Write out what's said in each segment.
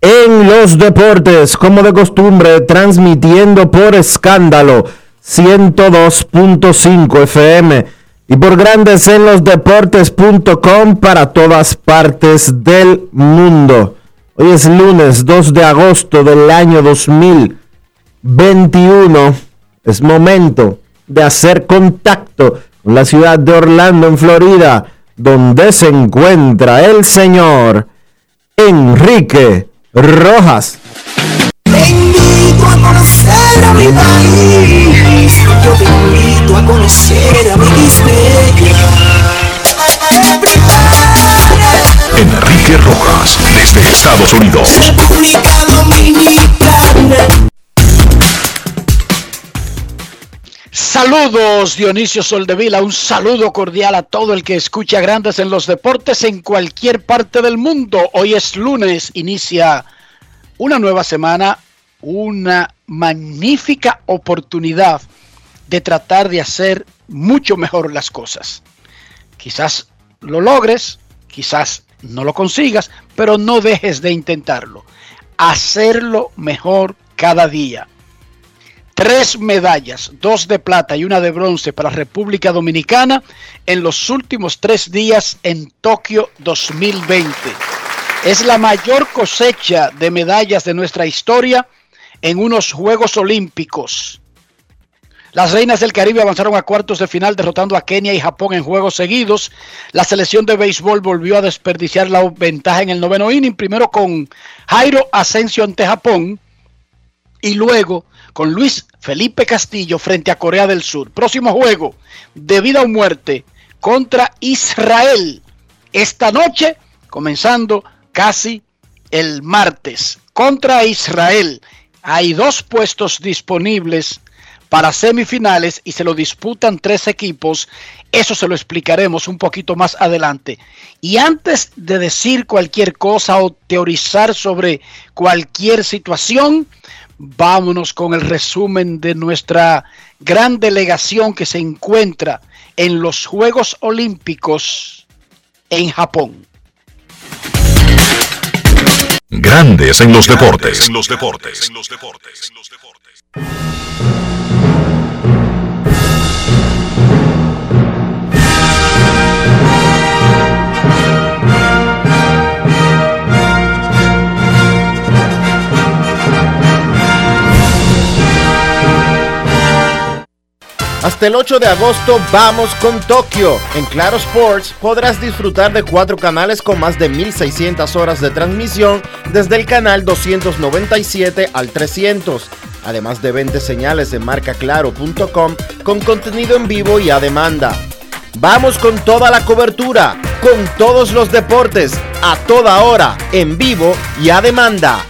en los Deportes, como de costumbre, transmitiendo por escándalo 102.5 FM y por Grandes en los Deportes.com para todas partes del mundo. Hoy es lunes 2 de agosto del año 2000. 21 es momento de hacer contacto con la ciudad de Orlando, en Florida, donde se encuentra el señor Enrique Rojas. Te invito a conocer a mi país. Yo te invito a conocer a mi Enrique Rojas, desde Estados Unidos. República Dominicana. Saludos Dionisio Soldevila, un saludo cordial a todo el que escucha Grandes en los Deportes en cualquier parte del mundo. Hoy es lunes, inicia una nueva semana, una magnífica oportunidad de tratar de hacer mucho mejor las cosas. Quizás lo logres, quizás no lo consigas, pero no dejes de intentarlo. Hacerlo mejor cada día tres medallas, dos de plata y una de bronce para República Dominicana en los últimos tres días en Tokio 2020. Es la mayor cosecha de medallas de nuestra historia en unos Juegos Olímpicos. Las reinas del Caribe avanzaron a cuartos de final derrotando a Kenia y Japón en juegos seguidos. La selección de béisbol volvió a desperdiciar la ventaja en el noveno inning, primero con Jairo Asensio ante Japón y luego con Luis Felipe Castillo frente a Corea del Sur. Próximo juego de vida o muerte contra Israel. Esta noche, comenzando casi el martes, contra Israel. Hay dos puestos disponibles para semifinales y se lo disputan tres equipos. Eso se lo explicaremos un poquito más adelante. Y antes de decir cualquier cosa o teorizar sobre cualquier situación, vámonos con el resumen de nuestra gran delegación que se encuentra en los Juegos Olímpicos en Japón. Grandes en los deportes. En los deportes. En los deportes. Hasta el 8 de agosto vamos con Tokio. En Claro Sports podrás disfrutar de cuatro canales con más de 1600 horas de transmisión desde el canal 297 al 300. Además de 20 señales de marcaclaro.com con contenido en vivo y a demanda. Vamos con toda la cobertura, con todos los deportes, a toda hora, en vivo y a demanda.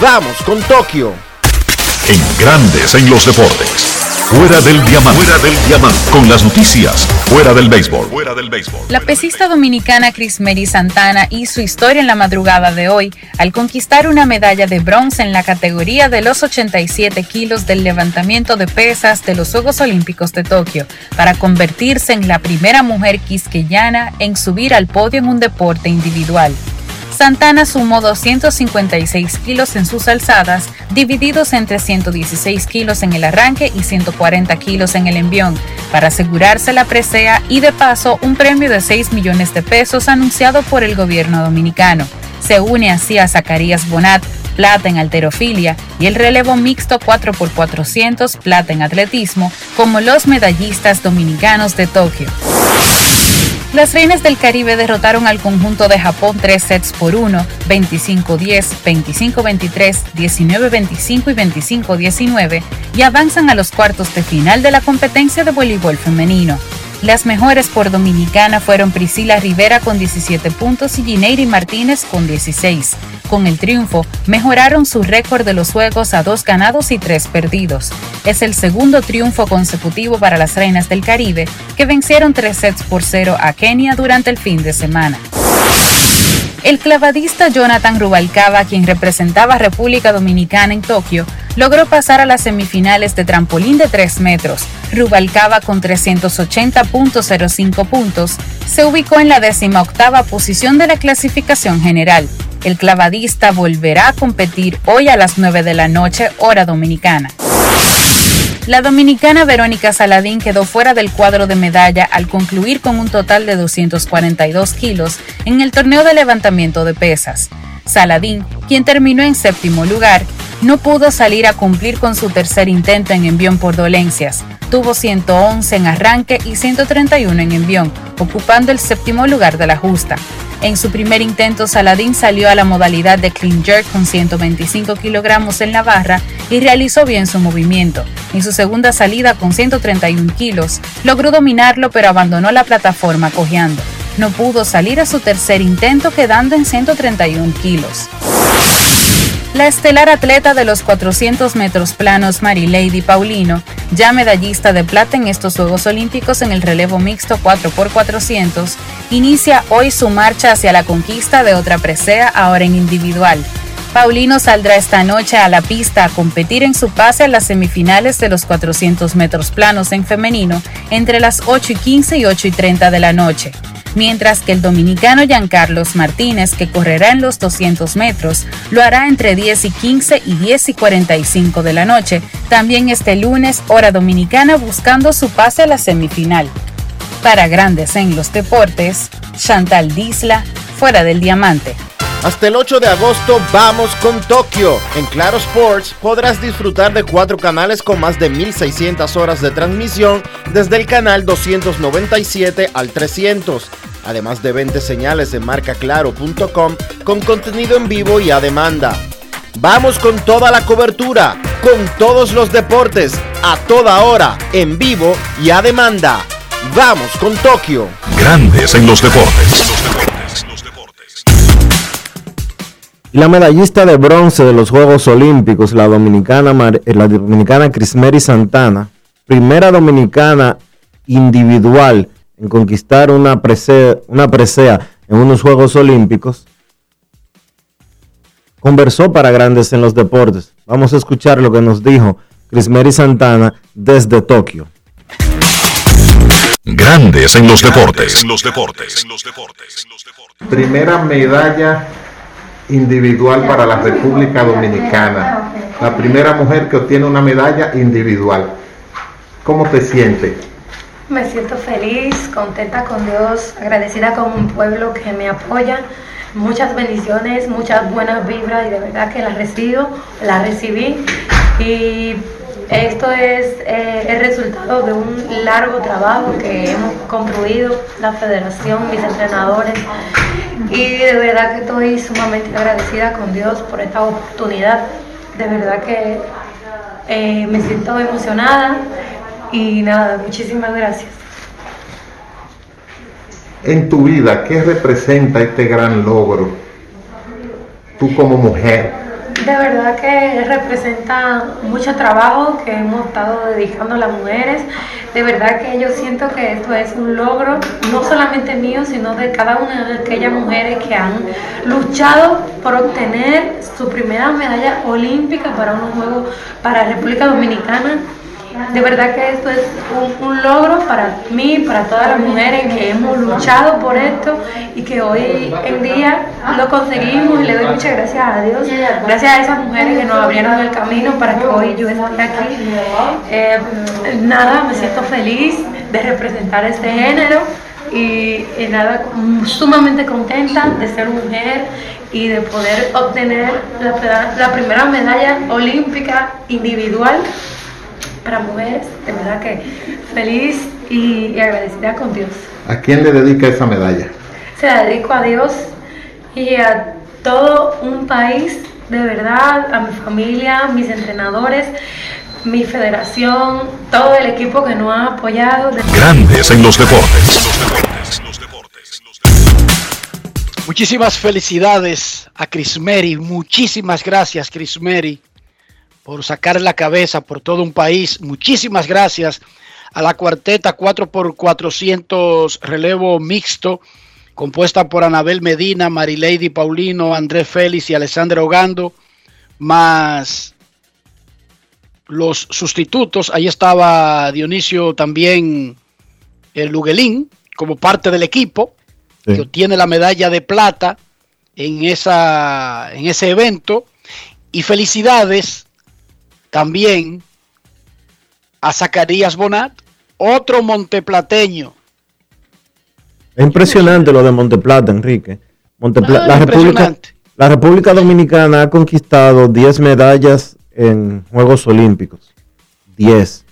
Vamos con Tokio. En grandes en los deportes. Fuera del diamante. Fuera del diamante. Con las noticias. Fuera del béisbol. Fuera del béisbol. La pesista dominicana Chris Mary Santana hizo historia en la madrugada de hoy al conquistar una medalla de bronce en la categoría de los 87 kilos del levantamiento de pesas de los Juegos Olímpicos de Tokio para convertirse en la primera mujer quisqueyana en subir al podio en un deporte individual. Santana sumó 256 kilos en sus alzadas, divididos entre 116 kilos en el arranque y 140 kilos en el envión, para asegurarse la presea y de paso un premio de 6 millones de pesos anunciado por el gobierno dominicano. Se une así a Zacarías Bonat, plata en alterofilia, y el relevo mixto 4x400, plata en atletismo, como los medallistas dominicanos de Tokio. Las Reinas del Caribe derrotaron al conjunto de Japón tres sets por 1, 25-10, 25-23, 19-25 y 25-19 y avanzan a los cuartos de final de la competencia de voleibol femenino. Las mejores por Dominicana fueron Priscila Rivera con 17 puntos y Gineiri Martínez con 16. Con el triunfo, mejoraron su récord de los juegos a dos ganados y tres perdidos. Es el segundo triunfo consecutivo para las Reinas del Caribe, que vencieron tres sets por cero a Kenia durante el fin de semana. El clavadista Jonathan Rubalcaba, quien representaba a República Dominicana en Tokio, logró pasar a las semifinales de trampolín de 3 metros. Rubalcaba con 380.05 puntos se ubicó en la décima octava posición de la clasificación general. El clavadista volverá a competir hoy a las 9 de la noche, hora dominicana. La dominicana Verónica Saladín quedó fuera del cuadro de medalla al concluir con un total de 242 kilos en el torneo de levantamiento de pesas. Saladín, quien terminó en séptimo lugar, no pudo salir a cumplir con su tercer intento en envión por dolencias. Tuvo 111 en arranque y 131 en envión, ocupando el séptimo lugar de la justa. En su primer intento, Saladín salió a la modalidad de clean jerk con 125 kilogramos en la barra y realizó bien su movimiento. En su segunda salida con 131 kilos, logró dominarlo pero abandonó la plataforma cojeando. No pudo salir a su tercer intento quedando en 131 kilos. La estelar atleta de los 400 metros planos Marilady Paulino, ya medallista de plata en estos Juegos Olímpicos en el relevo mixto 4x400, inicia hoy su marcha hacia la conquista de otra presea ahora en individual. Paulino saldrá esta noche a la pista a competir en su pase a las semifinales de los 400 metros planos en femenino entre las 8 y 15 y 8 y 30 de la noche mientras que el dominicano Giancarlos Martínez, que correrá en los 200 metros, lo hará entre 10 y 15 y 10 y 45 de la noche, también este lunes, hora dominicana, buscando su pase a la semifinal. Para grandes en los deportes, Chantal Disla, fuera del diamante. Hasta el 8 de agosto vamos con Tokio. En Claro Sports podrás disfrutar de cuatro canales con más de 1600 horas de transmisión desde el canal 297 al 300 además de 20 señales en marcaclaro.com con contenido en vivo y a demanda. Vamos con toda la cobertura, con todos los deportes, a toda hora, en vivo y a demanda. Vamos con Tokio. Grandes en los deportes. La medallista de bronce de los Juegos Olímpicos, la dominicana, la dominicana Crismeri Santana, primera dominicana individual en conquistar una presea, una presea en unos Juegos Olímpicos, conversó para Grandes en los Deportes. Vamos a escuchar lo que nos dijo Crismeri Santana desde Tokio. Grandes en los deportes. En los deportes. En los deportes. Primera medalla individual para la República Dominicana. La primera mujer que obtiene una medalla individual. ¿Cómo te sientes? Me siento feliz, contenta con Dios, agradecida con un pueblo que me apoya. Muchas bendiciones, muchas buenas vibras y de verdad que las recibo, las recibí. Y esto es eh, el resultado de un largo trabajo que hemos construido la federación, mis entrenadores. Y de verdad que estoy sumamente agradecida con Dios por esta oportunidad. De verdad que eh, me siento emocionada y nada, muchísimas gracias. En tu vida, ¿qué representa este gran logro? Tú como mujer, De verdad que representa mucho trabajo que hemos estado dedicando a las mujeres. De verdad que yo siento que esto es un logro, no solamente mío, sino de cada una de aquellas mujeres que han luchado por obtener su primera medalla olímpica para unos Juegos para República Dominicana de verdad que esto es un, logro para mí, para todas las mujeres que hemos luchado por esto y que hoy en día lo conseguimos y le doy muchas gracias a Dios, gracias a esas mujeres que nos abrieron el camino para que hoy yo esté aquí. Eh, nada, me siento feliz de representar este género y, nada, sumamente contenta de ser mujer y de poder obtener la, la primera medalla olímpica individual para mujeres, de verdad que feliz y, agradecida con Dios. ¿A quién le dedica esa medalla? Se la dedico a Dios y a todo un país, de verdad, a mi familia, mis entrenadores, mi federación, todo el equipo que nos ha apoyado. Grandes en los deportes. Muchísimas felicidades a Chris Mary, muchísimas gracias Chris Mary por sacar la cabeza por todo un país. Muchísimas gracias a la cuarteta 4x400 relevo mixto, compuesta por Anabel Medina, Marilady Paulino, Andrés Félix y Alessandro Ogando, más los sustitutos. Ahí estaba Dionisio también el Luguelín como parte del equipo, que obtiene la medalla de plata en, esa, en ese evento. Y felicidades también a Zacarías Bonat, otro monteplateño. Es impresionante lo de Monteplata, Enrique. Ah, la, República, la República Dominicana ha conquistado 10 medallas en Juegos Olímpicos. 10.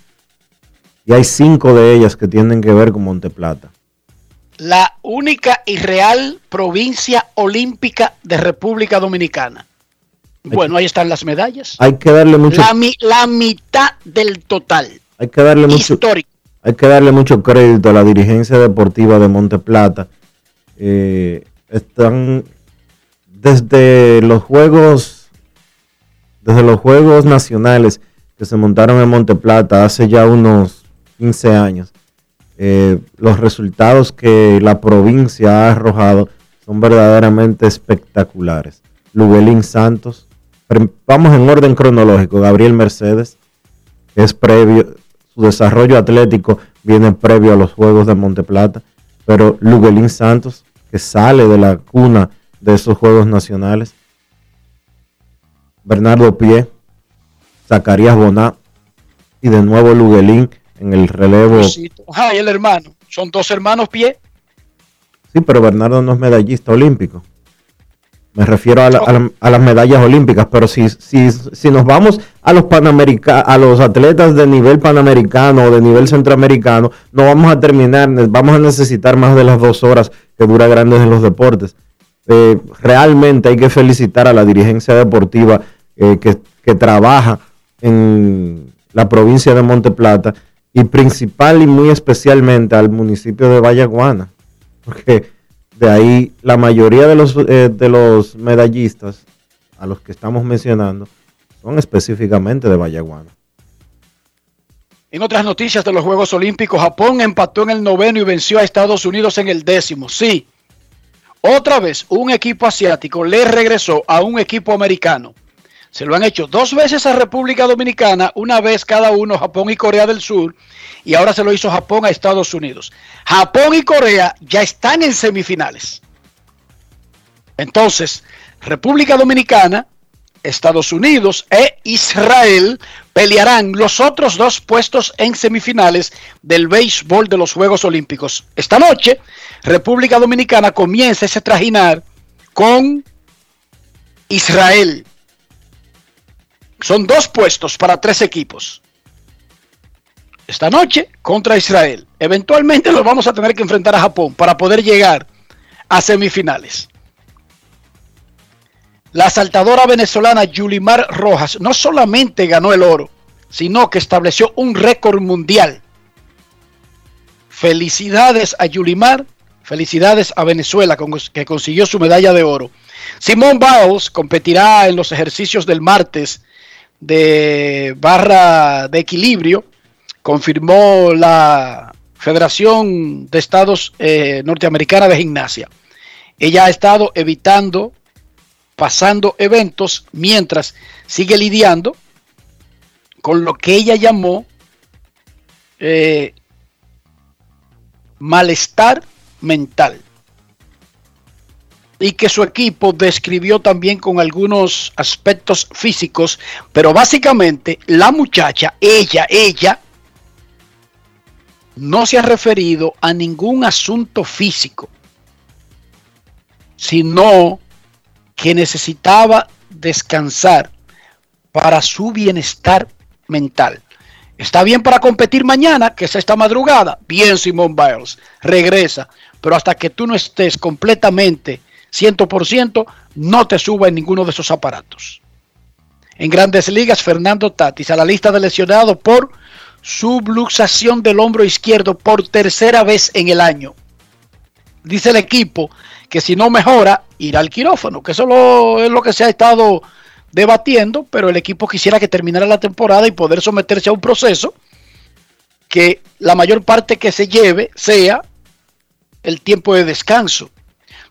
Y hay 5 de ellas que tienen que ver con Monteplata. La única y real provincia olímpica de República Dominicana. Bueno, ahí están las medallas. Hay que darle mucho. La, mitad del total. Hay que darle mucho. Hay que darle mucho crédito a la dirigencia deportiva de Monteplata. Eh, están desde los juegos, desde los juegos nacionales que se montaron en Monteplata hace ya unos 15 años. Eh, los resultados que la provincia ha arrojado son verdaderamente espectaculares. Lubelín Santos, vamos en orden cronológico. Gabriel Mercedes, es previo, su desarrollo atlético viene previo a los Juegos de Monteplata, pero Luguelín Santos, que sale de la cuna de esos Juegos Nacionales, Bernardo Pie, Zacarías Boná y de nuevo Luguelín en el relevo. Ajá, y el hermano, son dos hermanos Pie. Sí, pero Bernardo no es medallista olímpico. Me refiero a, las medallas olímpicas, pero si, si, si nos vamos a los a los atletas de nivel panamericano o de nivel centroamericano, no vamos a terminar, vamos a necesitar más de las dos horas que dura Grandes en los Deportes. Eh, realmente hay que felicitar a la dirigencia deportiva eh, que, que trabaja en la provincia de Monte Plata y principal y muy especialmente al municipio de Vallaguana, porque de ahí la mayoría de los, eh, de los medallistas a los que estamos mencionando son específicamente de Vallaguana. En otras noticias de los Juegos Olímpicos, Japón empató en el noveno y venció a Estados Unidos en el décimo. Sí, otra vez un equipo asiático le regresó a un equipo americano. Se lo han hecho dos veces a República Dominicana, una vez cada uno, Japón y Corea del Sur, y ahora se lo hizo Japón a Estados Unidos. Japón y Corea ya están en semifinales. Entonces, República Dominicana, Estados Unidos e Israel pelearán los otros dos puestos en semifinales del béisbol de los Juegos Olímpicos. Esta noche, República Dominicana comienza ese trajinar con Israel. Son dos puestos para tres equipos. Esta noche contra Israel. Eventualmente los vamos a tener que enfrentar a Japón para poder llegar a semifinales. La saltadora venezolana Yulimar Rojas no solamente ganó el oro, sino que estableció un récord mundial. Felicidades a Yulimar, felicidades a Venezuela que consiguió su medalla de oro. Simone Biles competirá en los ejercicios del martes de barra de equilibrio, confirmó la Federación de Estados eh, Norteamericana de Gimnasia. Ella ha estado evitando, pasando eventos, mientras sigue lidiando con lo que ella llamó eh, malestar mental y que su equipo describió también con algunos aspectos físicos, pero básicamente la muchacha, ella, ella, no se ha referido a ningún asunto físico, sino que necesitaba descansar para su bienestar mental. Está bien para competir mañana, que es esta madrugada. Bien, Simón Biles, regresa. Pero hasta que tú no estés completamente 100%, no te suba en ninguno de esos aparatos. En grandes ligas, Fernando Tatis a la lista de lesionados por subluxación del hombro izquierdo por tercera vez en el año. Dice el equipo que si no mejora, irá al quirófano, que eso es lo que se ha estado debatiendo, pero el equipo quisiera que terminara la temporada y poder someterse a un proceso que la mayor parte que se lleve sea el tiempo de descanso.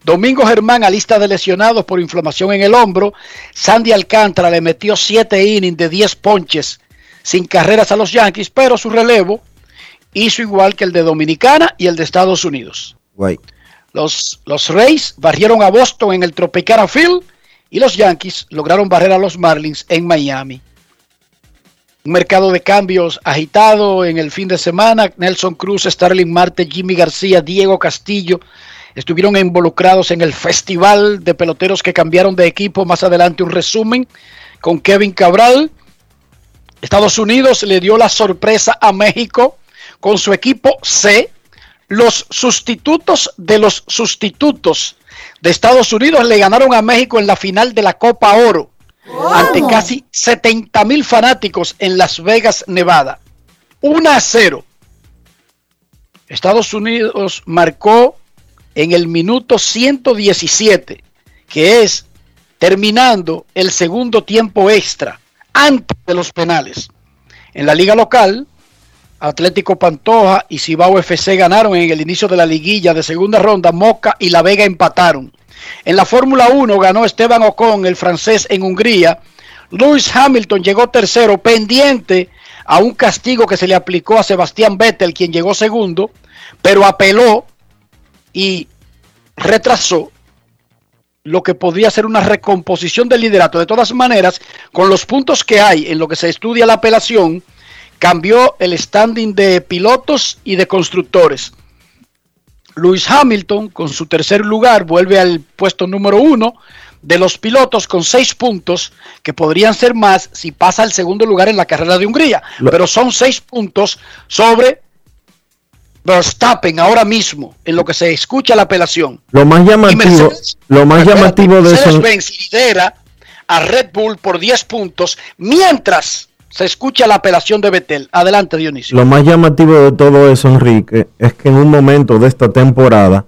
Domingo Germán a lista de lesionados por inflamación en el hombro. Sandy Alcántara le metió 7 innings de 10 ponches sin carreras a los Yankees, pero su relevo hizo igual que el de Dominicana y el de Estados Unidos. Los, los Rays barrieron a Boston en el Tropicana Field y los Yankees lograron barrer a los Marlins en Miami. Un mercado de cambios agitado en el fin de semana. Nelson Cruz, Starling Marte, Jimmy García, Diego Castillo, estuvieron involucrados en el festival de peloteros que cambiaron de equipo. Más adelante un resumen con Kevin Cabral. Estados Unidos le dio la sorpresa a México con su equipo C. Los sustitutos de los sustitutos de Estados Unidos le ganaron a México en la final de la Copa Oro ante casi 70 mil fanáticos en Las Vegas, Nevada. 1 a 0. Estados Unidos marcó en el minuto 117, que es terminando el segundo tiempo extra, antes de los penales. En la liga local, Atlético Pantoja y Cibao FC ganaron en el inicio de la liguilla de segunda ronda, Moca y La Vega empataron. En la Fórmula 1 ganó Esteban Ocon, el francés, en Hungría. Lewis Hamilton llegó tercero, pendiente a un castigo que se le aplicó a Sebastián Vettel, quien llegó segundo, pero apeló y retrasó lo que podría ser una recomposición del liderato. De todas maneras, con los puntos que hay en lo que se estudia la apelación, cambió el standing de pilotos y de constructores. Lewis Hamilton, con su tercer lugar, vuelve al puesto número uno de los pilotos con seis puntos, que podrían ser más si pasa al segundo lugar en la carrera de Hungría. Pero son seis puntos sobre Verstappen ahora mismo, en lo que se escucha la apelación. Lo más llamativo, lo más llamativo de eso. Benz lidera a Red Bull por 10 puntos, mientras se escucha la apelación de Betel. Adelante, Dionisio. Lo más llamativo de todo eso, Enrique, es que en un momento de esta temporada,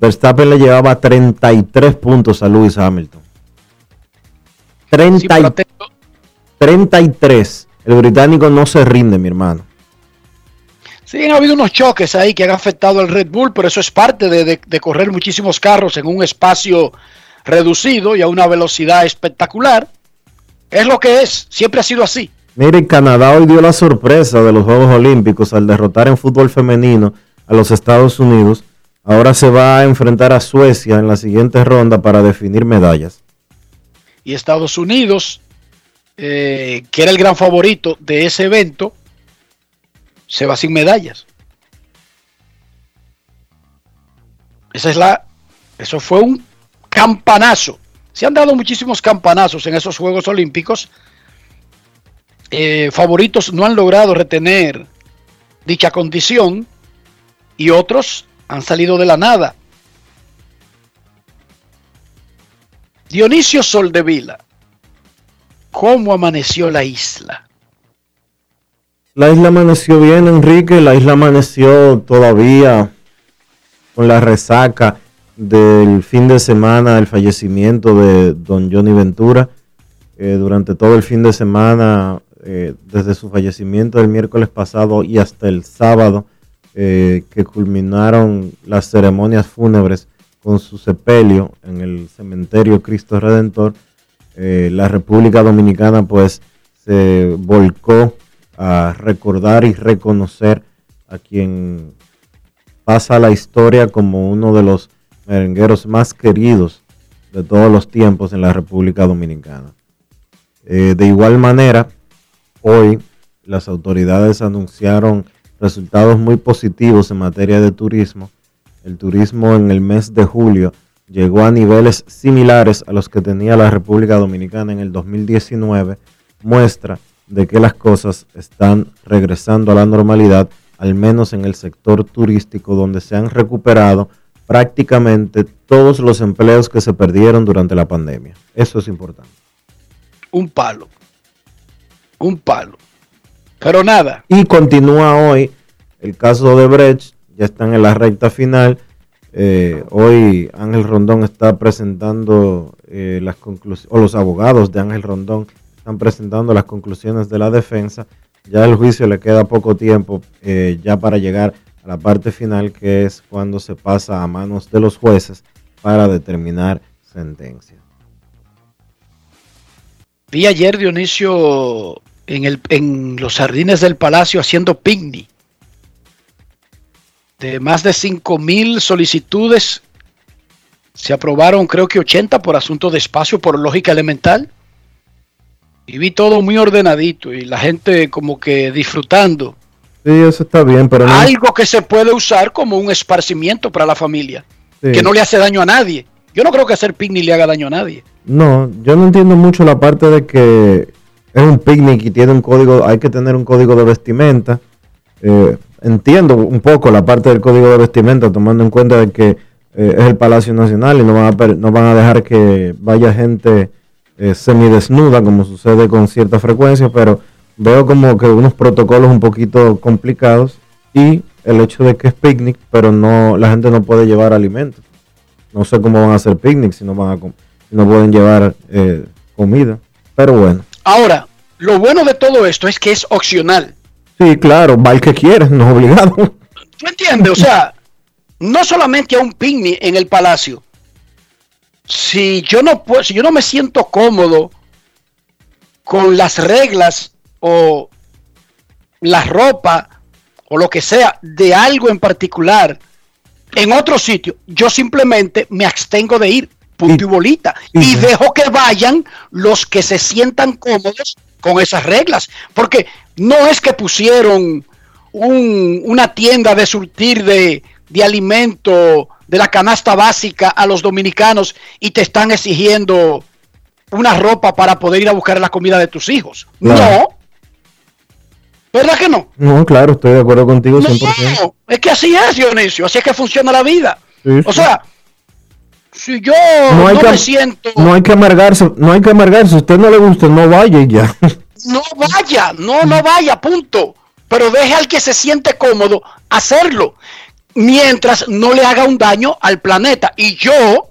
Verstappen le llevaba 33 puntos a Lewis Hamilton. 33. El británico no se rinde, mi hermano. Sí, ha habido unos choques ahí que han afectado al Red Bull, pero eso es parte de, correr muchísimos carros en un espacio reducido y a una velocidad espectacular. Es lo que es, siempre ha sido así. Mire, Canadá hoy dio la sorpresa de los Juegos Olímpicos al derrotar en fútbol femenino a los Estados Unidos. Ahora se va a enfrentar a Suecia en la siguiente ronda para definir medallas. Y Estados Unidos, eh, que era el gran favorito de ese evento, se va sin medallas. Esa es la, eso fue un campanazo. Se han dado muchísimos campanazos en esos Juegos Olímpicos. Eh, favoritos no han logrado retener dicha condición y otros han salido de la nada. Dionisio Soldevila, ¿cómo amaneció la isla? La isla amaneció bien, Enrique. La isla amaneció todavía con la resaca del fin de semana del fallecimiento de don Johnny Ventura. Eh, durante todo el fin de semana, eh, desde su fallecimiento el miércoles pasado y hasta el sábado, eh, que culminaron las ceremonias fúnebres con su sepelio en el cementerio Cristo Redentor, la República Dominicana pues se volcó a recordar y reconocer a quien pasa la historia como uno de los merengueros más queridos de todos los tiempos en la República Dominicana. Eh, de igual manera, hoy las autoridades anunciaron resultados muy positivos en materia de turismo. El turismo en el mes de julio llegó a niveles similares a los que tenía la República Dominicana en el 2019, muestra de que las cosas están regresando a la normalidad, al menos en el sector turístico, donde se han recuperado prácticamente todos los empleos que se perdieron durante la pandemia. Eso es importante. Un palo. Un palo. Pero nada. Y continúa hoy el caso de Brecht, ya están en la recta final. Eh, hoy Ángel Rondón está presentando eh, las conclusiones, o los abogados de Ángel Rondón están presentando las conclusiones de la defensa. Ya el juicio le queda poco tiempo eh, ya para llegar a la parte final, que es cuando se pasa a manos de los jueces para determinar sentencia. Vi ayer Dionisio en, el, en los jardines del palacio haciendo picnic. De más de 5 mil solicitudes, se aprobaron creo que 80 por asunto de espacio, por lógica elemental. Y vi todo muy ordenadito y la gente como que disfrutando Sí, eso está bien, pero Algo que se puede usar como un esparcimiento para la familia, que no le hace daño a nadie. Yo no creo que hacer picnic le haga daño a nadie. No, yo no entiendo mucho la parte de que es un picnic y tiene un código, hay que tener un código de vestimenta. Eh, entiendo un poco la parte del código de vestimenta, tomando en cuenta de que eh, es el Palacio Nacional y no van a, no van a dejar que vaya gente eh, semidesnuda, como sucede con cierta frecuencia, pero veo como que unos protocolos un poquito complicados y el hecho de que es picnic, pero no la gente no puede llevar alimentos. No sé cómo van a hacer picnic si no van a no pueden llevar eh, comida, pero bueno. Ahora, lo bueno de todo esto es que es opcional. Sí, claro, va el que quiere, no es obligado. ¿Tú entiendes? O sea, no solamente a un picnic en el palacio. Si yo no puedo, si yo no me siento cómodo con las reglas o la ropa o lo que sea de algo en particular en otro sitio, yo simplemente me abstengo de ir, punto y, bolita, y, dejo que vayan los que se sientan cómodos con esas reglas, porque no es que pusieron una tienda de surtir de, de alimento de la canasta básica a los dominicanos y te están exigiendo una ropa para poder ir a buscar la comida de tus hijos. No, ¿Verdad que no? No, claro, estoy de acuerdo contigo 100%. No, es que así es, Dionisio, así es que funciona la vida. o sea, si yo no, me siento... No hay que amargarse, no hay que amargarse, si a usted no le gusta, no vaya y ya. No vaya, no, no vaya, punto. Pero deje al que se siente cómodo hacerlo, mientras no le haga un daño al planeta. Y yo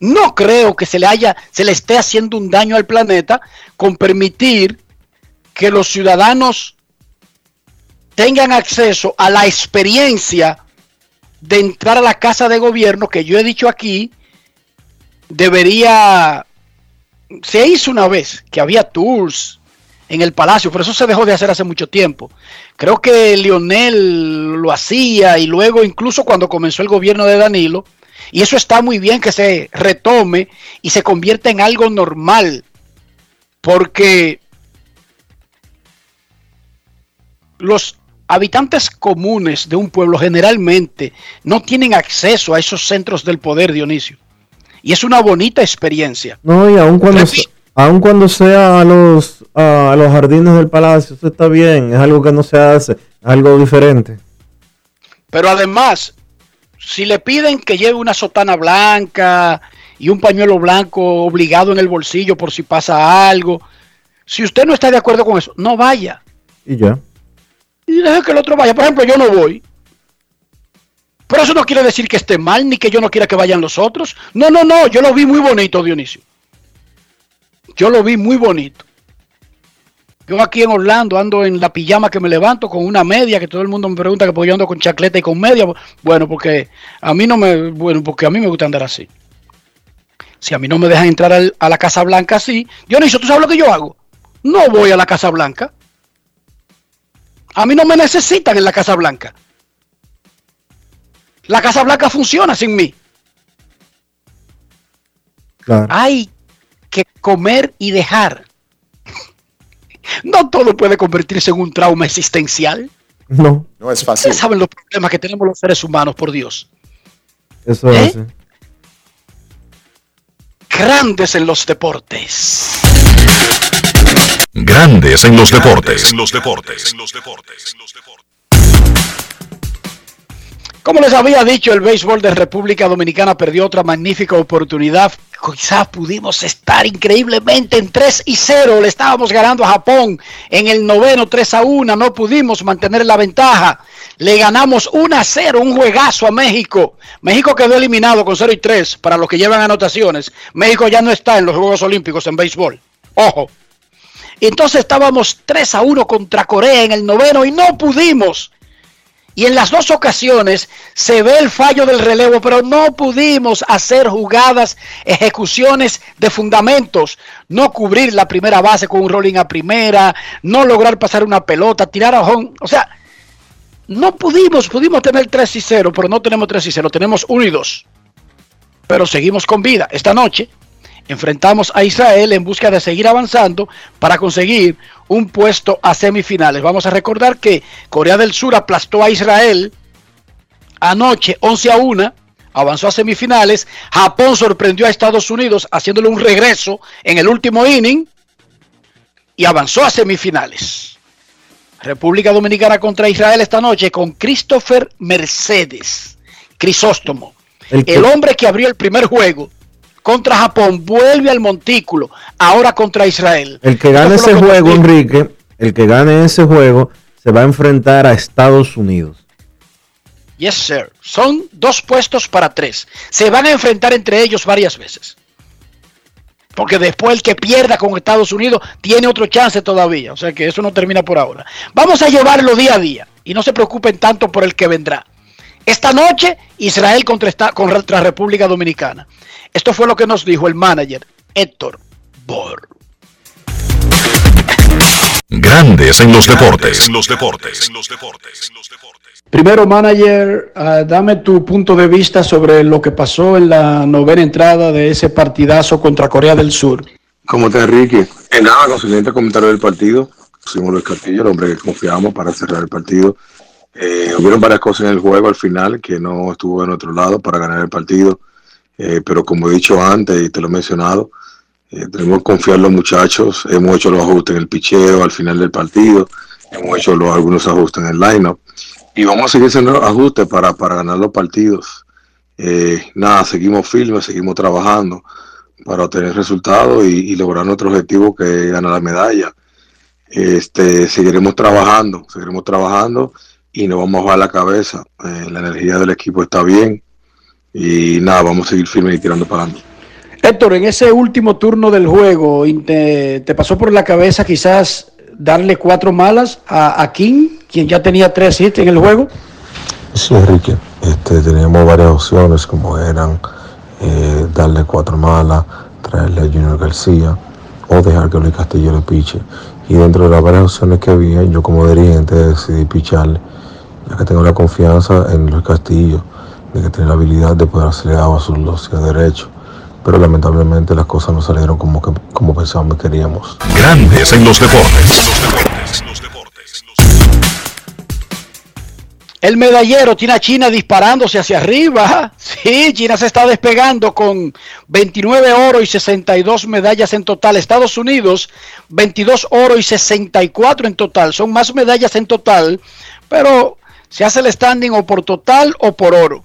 no creo que se le haya, se le esté haciendo un daño al planeta con permitir que los ciudadanos tengan acceso a la experiencia de entrar a la casa de gobierno que yo he dicho aquí, debería, se hizo una vez que había tours en el palacio, pero eso se dejó de hacer hace mucho tiempo. Creo que Lionel lo hacía y luego incluso cuando comenzó el gobierno de Danilo, y eso está muy bien que se retome y se convierta en algo normal, porque los habitantes comunes de un pueblo generalmente no tienen acceso a esos centros del poder, Dionisio. Y es una bonita experiencia. No, y aun cuando, aun cuando sea a los, a los jardines del palacio, eso está bien, es algo que no se hace, algo diferente. Pero además, si le piden que lleve una sotana blanca y un pañuelo blanco obligado en el bolsillo por si pasa algo, si usted no está de acuerdo con eso, no vaya. Y ya y deje que el otro vaya. Por ejemplo, yo no voy. Pero eso no quiere decir que esté mal ni que yo no quiera que vayan los otros. No, no, no, yo lo vi muy bonito, Dionisio. Yo lo vi muy bonito. Yo aquí en Orlando ando en la pijama que me levanto con una media, que todo el mundo me pregunta que por qué yo ando con chacleta y con media. Bueno, porque a mí no me, bueno, porque a mí me gusta andar así. Si a mí no me dejan entrar al- a la Casa Blanca así, Dionisio, ¿tú sabes lo que yo hago? No voy a la Casa Blanca. A mí no me necesitan en la Casa Blanca. La Casa Blanca funciona sin mí. Claro. Hay que comer y dejar. No todo puede convertirse en un trauma existencial. No, No es fácil. Ustedes saben los problemas que tenemos los seres humanos, por Dios. eso ¿Eh? es. Grandes en los deportes. Grandes en los deportes. En los deportes. Como les había dicho, el béisbol de República Dominicana perdió otra magnífica oportunidad. Quizás pudimos estar increíblemente en 3 y 0. Le estábamos ganando a Japón en el noveno 3 a 1. No pudimos mantener la ventaja. Le ganamos 1 a 0, un juegazo a México. México quedó eliminado con 0 y 3 para los que llevan anotaciones. México ya no está en los Juegos Olímpicos en béisbol. Ojo. Entonces estábamos 3 a 1 contra Corea en el noveno y no pudimos. Y en las dos ocasiones se ve el fallo del relevo, pero no pudimos hacer jugadas, ejecuciones de fundamentos, no cubrir la primera base con un rolling a primera, no lograr pasar una pelota, tirar a home. O sea, no pudimos, pudimos tener 3 y 0, pero no tenemos 3 y 0, tenemos 1 y 2. Pero seguimos con vida. Esta noche enfrentamos a Israel en busca de seguir avanzando para conseguir un puesto a semifinales. Vamos a recordar que Corea del Sur aplastó a Israel anoche 11 a 1, avanzó a semifinales. Japón sorprendió a Estados Unidos haciéndole un regreso en el último inning y avanzó a semifinales. República Dominicana contra Israel esta noche con Christopher Mercedes, Crisóstomo. El El hombre que abrió el primer juego contra Japón vuelve al montículo, ahora contra Israel. El que gane ese juego. Enrique, el que gane ese juego se va a enfrentar a Estados Unidos. Yes, sir. Son dos puestos para tres. Se van a enfrentar entre ellos varias veces. Porque después el que pierda con Estados Unidos tiene otro chance todavía. O sea que eso no termina por ahora. Vamos a llevarlo día a día. Y no se preocupen tanto por el que vendrá. Esta noche, Israel contra, esta- contra República Dominicana. Esto fue lo que nos dijo el manager, Héctor Bor. Grandes en los deportes. En los deportes. Primero, manager, ah, dame tu punto de vista sobre lo que pasó en la novena entrada de ese partidazo contra Corea del Sur. ¿Cómo está Enrique? En nada, con su siguiente comentario del partido, pusimos Luis Castillo, el hombre que confiamos para cerrar el partido. Eh, hubieron varias cosas en el juego al final que no estuvo de nuestro lado para ganar el partido, Eh, pero como he dicho antes y te lo he mencionado, eh, tenemos que confiar en los muchachos, hemos hecho los ajustes en el picheo al final del partido, hemos hecho algunos ajustes en el lineup y vamos a seguir haciendo ajustes para, para ganar los partidos. Nada, seguimos firmes, seguimos trabajando para obtener resultados y, y lograr nuestro objetivo que es ganar la medalla. Este, seguiremos trabajando, seguiremos trabajando y no vamos a bajar la cabeza. Eh, la energía del equipo está bien y nada, vamos a seguir firmes y tirando para adelante. Héctor, en ese último turno del juego, ¿te, te pasó por la cabeza quizás darle cuatro malas a, a King, quien ya tenía tres hits en el juego? Sí, Enrique, este, teníamos varias opciones como eran eh, darle cuatro malas, traerle a Junior García o dejar que Luis Castillo le piche. Y dentro de las varias opciones que había, yo como dirigente decidí picharle, ya que tengo la confianza en Luis Castillo, de que tiene la habilidad de poder hacerle agua a sus los hacia derecho. Pero lamentablemente las cosas no salieron como, que, como pensábamos que queríamos. Grandes en los deportes. El medallero tiene a China disparándose hacia arriba. Sí, China se está despegando con 29 oro y 62 medallas en total. Estados Unidos, 22 oro y 64 en total. Son más medallas en total, pero se hace el standing o por total o por oro.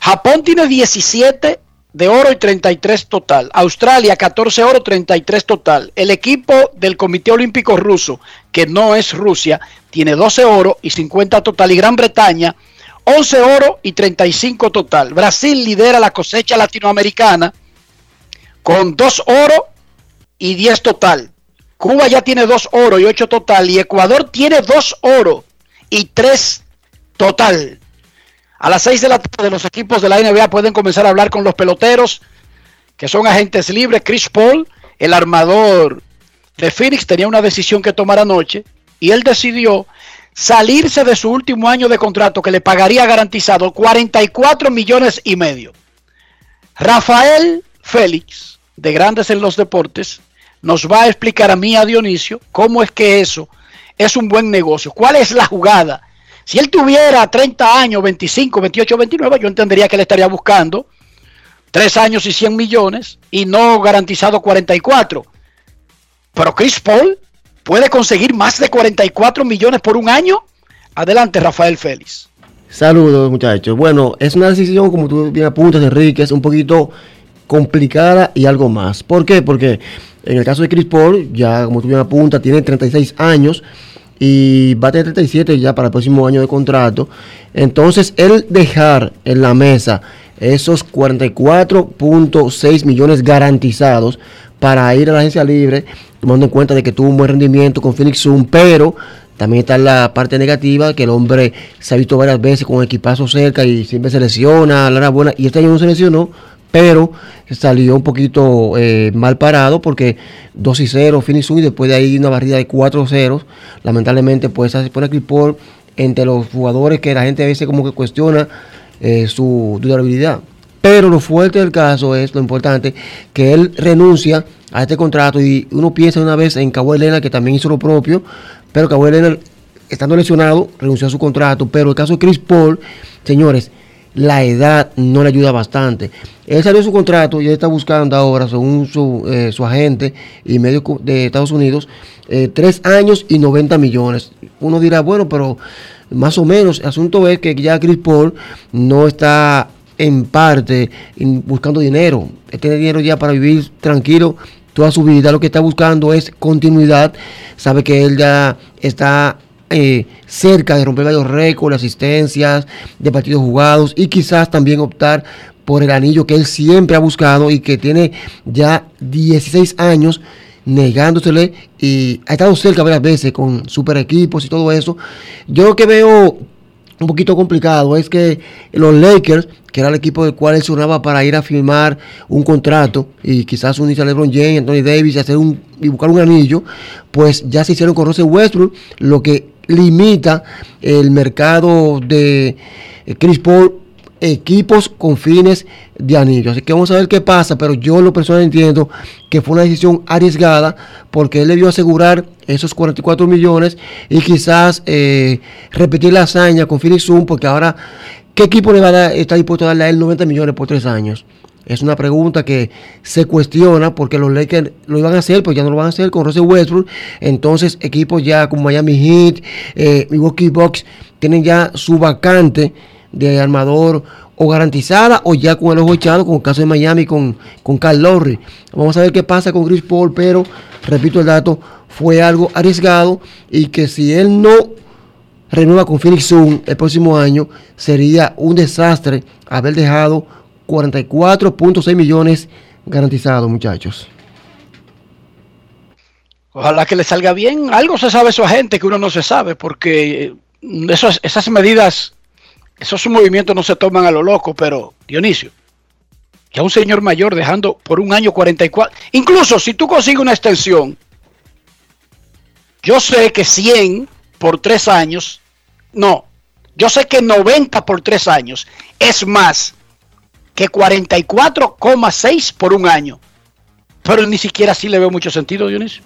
Japón tiene 17 de oro y 33 total. Australia 14 oro, 33 total. El equipo del Comité Olímpico Ruso, que no es Rusia, tiene 12 oro y 50 total. Y Gran Bretaña 11 oro y 35 total. Brasil lidera la cosecha latinoamericana con 2 oro y 10 total. Cuba ya tiene 2 oro y 8 total. Y Ecuador tiene 2 oro y 3 total. A las 6 de la tarde los equipos de la NBA pueden comenzar a hablar con los peloteros que son agentes libres. Chris Paul, el armador de Phoenix, tenía una decisión que tomar anoche y él decidió salirse de su último año de contrato que le pagaría garantizado 44 millones y medio. Rafael Félix, de Grandes en los Deportes, nos va a explicar a mí, a Dionisio, cómo es que eso es un buen negocio. ¿Cuál es la jugada? Si él tuviera 30 años, 25, 28, 29, yo entendería que le estaría buscando 3 años y 100 millones y no garantizado 44. Pero Chris Paul puede conseguir más de 44 millones por un año. Adelante, Rafael Félix. Saludos, muchachos. Bueno, es una decisión, como tú bien apuntas, Enrique, es un poquito complicada y algo más. ¿Por qué? Porque en el caso de Chris Paul, ya como tú bien apuntas, tiene 36 años y va a tener 37 ya para el próximo año de contrato. Entonces, él dejar en la mesa esos 44.6 millones garantizados para ir a la agencia libre, tomando en cuenta de que tuvo un buen rendimiento con Phoenix Zoom, pero también está la parte negativa, que el hombre se ha visto varias veces con equipazo cerca y siempre se lesiona, la buena, y este año no se lesionó, pero salió un poquito eh, mal parado porque 2 y 0 Phoenix Zoom y después de ahí una barrida de 4 0 lamentablemente pues se pone por entre los jugadores que la gente a veces como que cuestiona eh, su durabilidad. Pero lo fuerte del caso es lo importante, que él renuncia a este contrato y uno piensa una vez en Cabo Elena, que también hizo lo propio, pero Cabo Elena, estando lesionado, renunció a su contrato. Pero el caso de Chris Paul, señores, la edad no le ayuda bastante. Él salió de su contrato y él está buscando ahora, según su, eh, su agente y medio de Estados Unidos, eh, tres años y 90 millones. Uno dirá, bueno, pero más o menos. El asunto es que ya Chris Paul no está en parte buscando dinero. Él tiene dinero ya para vivir tranquilo toda su vida. Lo que está buscando es continuidad. Sabe que él ya está eh, cerca de romper varios récords, asistencias, de partidos jugados y quizás también optar por el anillo que él siempre ha buscado y que tiene ya 16 años negándosele y ha estado cerca varias veces con super equipos y todo eso. Yo lo que veo un poquito complicado es que los Lakers, que era el equipo del cual él sonaba para ir a firmar un contrato y quizás unirse a LeBron James, Anthony Davis y, hacer un, y buscar un anillo, pues ya se hicieron con Russell Westbrook, lo que limita el mercado de Chris Paul equipos con fines de anillo. Así que vamos a ver qué pasa, pero yo lo personal entiendo que fue una decisión arriesgada porque él debió asegurar esos 44 millones y quizás eh, repetir la hazaña con Phoenix Zoom porque ahora, ¿qué equipo le va a dar, está dispuesto a darle a él 90 millones por tres años? Es una pregunta que se cuestiona porque los Lakers lo iban a hacer, pues ya no lo van a hacer con Russell Westbrook. Entonces, equipos ya como Miami Heat, eh, Milwaukee Bucks, tienen ya su vacante de armador o garantizada o ya con el ojo echado, como el caso de Miami con, con Carl Lowry. Vamos a ver qué pasa con Chris Paul, pero repito el dato, fue algo arriesgado y que si él no renueva con Phoenix Zoom el próximo año, sería un desastre haber dejado 44.6 millones garantizados, muchachos. Ojalá que le salga bien. Algo se sabe su agente que uno no se sabe, porque esas, esas medidas esos movimientos no se toman a lo loco, pero Dionisio, ya un señor mayor dejando por un año 44, incluso si tú consigues una extensión, yo sé que 100 por tres años, no, yo sé que 90 por tres años es más que 44,6 por un año, pero ni siquiera así le veo mucho sentido, Dionisio.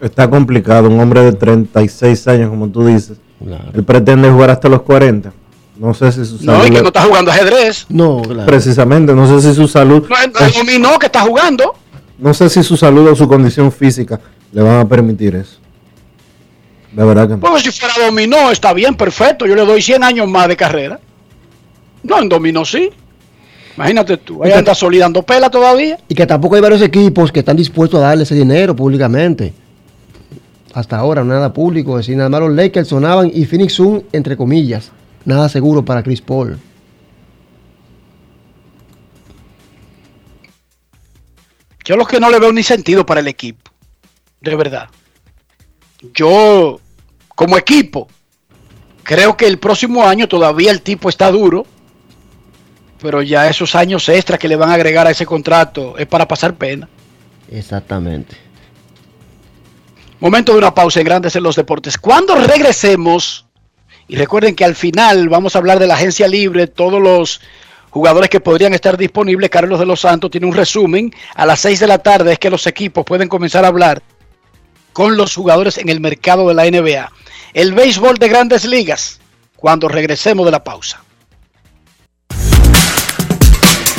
Está complicado, un hombre de 36 años, como tú dices él pretende jugar hasta los 40. No sé si su salud. No, y que no está jugando ajedrez. No, Precisamente, no sé si su salud. No, no, que está jugando. No sé si su salud o su condición física le van a permitir eso. De verdad que no. Pues si fuera dominó, está bien, perfecto. Yo le doy 100 años más de carrera. No, en dominó sí. Imagínate tú, ahí está solidando pela todavía. Y que tampoco hay varios equipos que están dispuestos a darle ese dinero públicamente hasta ahora nada público, es decir, nada más los Lakers sonaban y Phoenix Sun, entre comillas. nada seguro para Chris Paul. Yo lo que no le veo ni sentido para el equipo, de verdad. Yo, como equipo, creo que el próximo año todavía el tipo está duro, pero ya esos años extras que le van a agregar a ese contrato es para pasar pena. Exactamente. Momento de una pausa en Grandes en los Deportes. Cuando regresemos, y recuerden que al final vamos a hablar de la agencia libre, todos los jugadores que podrían estar disponibles, Carlos de los Santos tiene un resumen. A las 6 de la tarde es que los equipos pueden comenzar a hablar con los jugadores en el mercado de la NBA. El béisbol de grandes ligas, cuando regresemos de la pausa.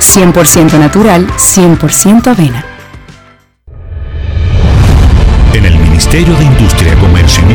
100% natural, 100% avena. En el Ministerio de Industria, Comercio y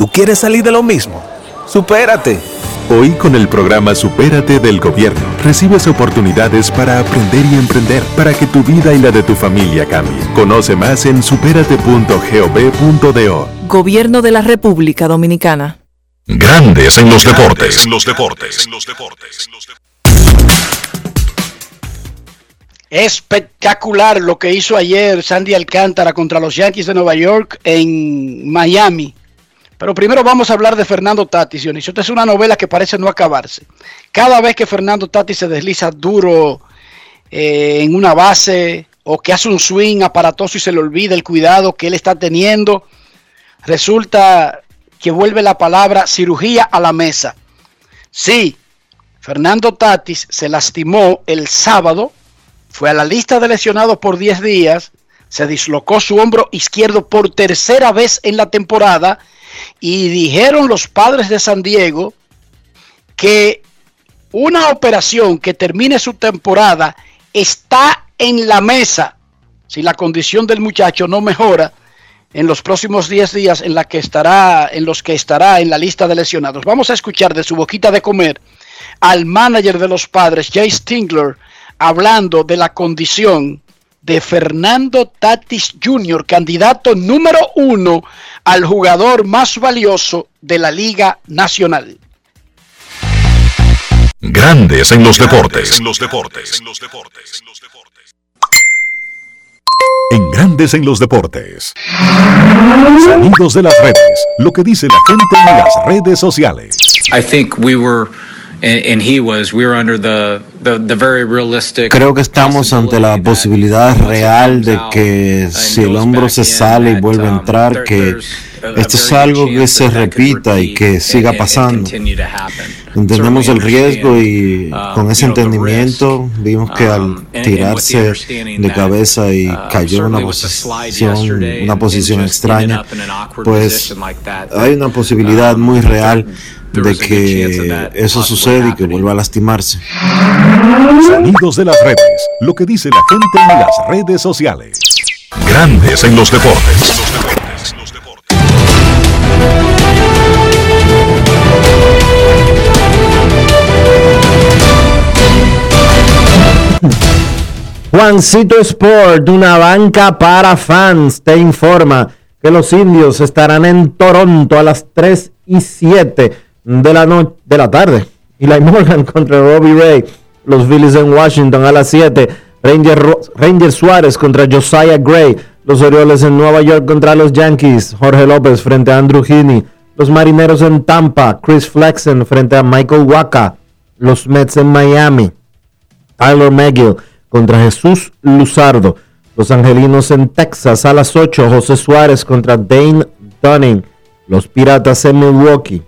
¿Tú quieres salir de lo mismo? ¡Supérate! Hoy con el programa Supérate del Gobierno recibes oportunidades para aprender y emprender para que tu vida y la de tu familia cambie. Conoce más en superate.gov.do. Gobierno de la República Dominicana. Grandes en los deportes. En los deportes. Espectacular lo que hizo ayer Sandy Alcántara contra los Yankees de Nueva York en Miami. Pero primero vamos a hablar de Fernando Tatis, Dionisio. Esta es una novela que parece no acabarse. Cada vez que Fernando Tatis se desliza duro eh, en una base o que hace un swing aparatoso y se le olvida el cuidado que él está teniendo, resulta que vuelve la palabra cirugía a la mesa. Sí, Fernando Tatis se lastimó el sábado, fue a la lista de lesionados por 10 días, se dislocó su hombro izquierdo por tercera vez en la temporada y dijeron los padres de San Diego que una operación que termine su temporada está en la mesa si la condición del muchacho no mejora en los próximos 10 días en, la que estará, en los que estará en la lista de lesionados. Vamos a escuchar de su boquita de comer al manager de los padres, Jay Stingler, hablando de la condición de Fernando Tatis Jr., candidato número uno al jugador más valioso de la Liga Nacional. Grandes en los deportes. En los deportes. En Grandes en los deportes. Sonidos de las redes. Lo que dice la gente en las redes sociales. I think we were and he was we were under the the, the very realistic Creo que estamos ante la posibilidad real de que si el hombro se sale y vuelve a entrar, que esto es algo que se repita y que siga pasando. Entendemos el riesgo y con ese entendimiento vimos que al tirarse de cabeza y cayó en una posición, una posición extraña, pues hay una posibilidad muy real de que eso sucede y que vuelva a lastimarse. Sonidos de las redes. Lo que dice la gente en las redes sociales. Grandes en los deportes. Juancito Sport, una banca para fans, te informa que los indios estarán en Toronto a las 3 y 7 de la, no de la tarde. Morgan contra Robbie Ray. Los Phillies en Washington a las 7. Ranger, Ranger Suárez contra Josiah Gray. Los Orioles en Nueva York contra los Yankees. Jorge López frente a Andrew Heaney. Los Marineros en Tampa. Chris Flexen frente a Michael Waka. Los Mets en Miami. Tyler McGill contra Jesús Luzardo. Los Angelinos en Texas a las 8. José Suárez contra Dane Dunning. Los Piratas en Milwaukee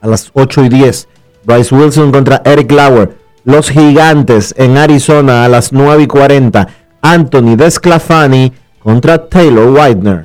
a las 8 y 10. Bryce Wilson contra Eric Lauer. Los Gigantes en Arizona a las 9 y 40. Anthony Desclafani contra Taylor Widener.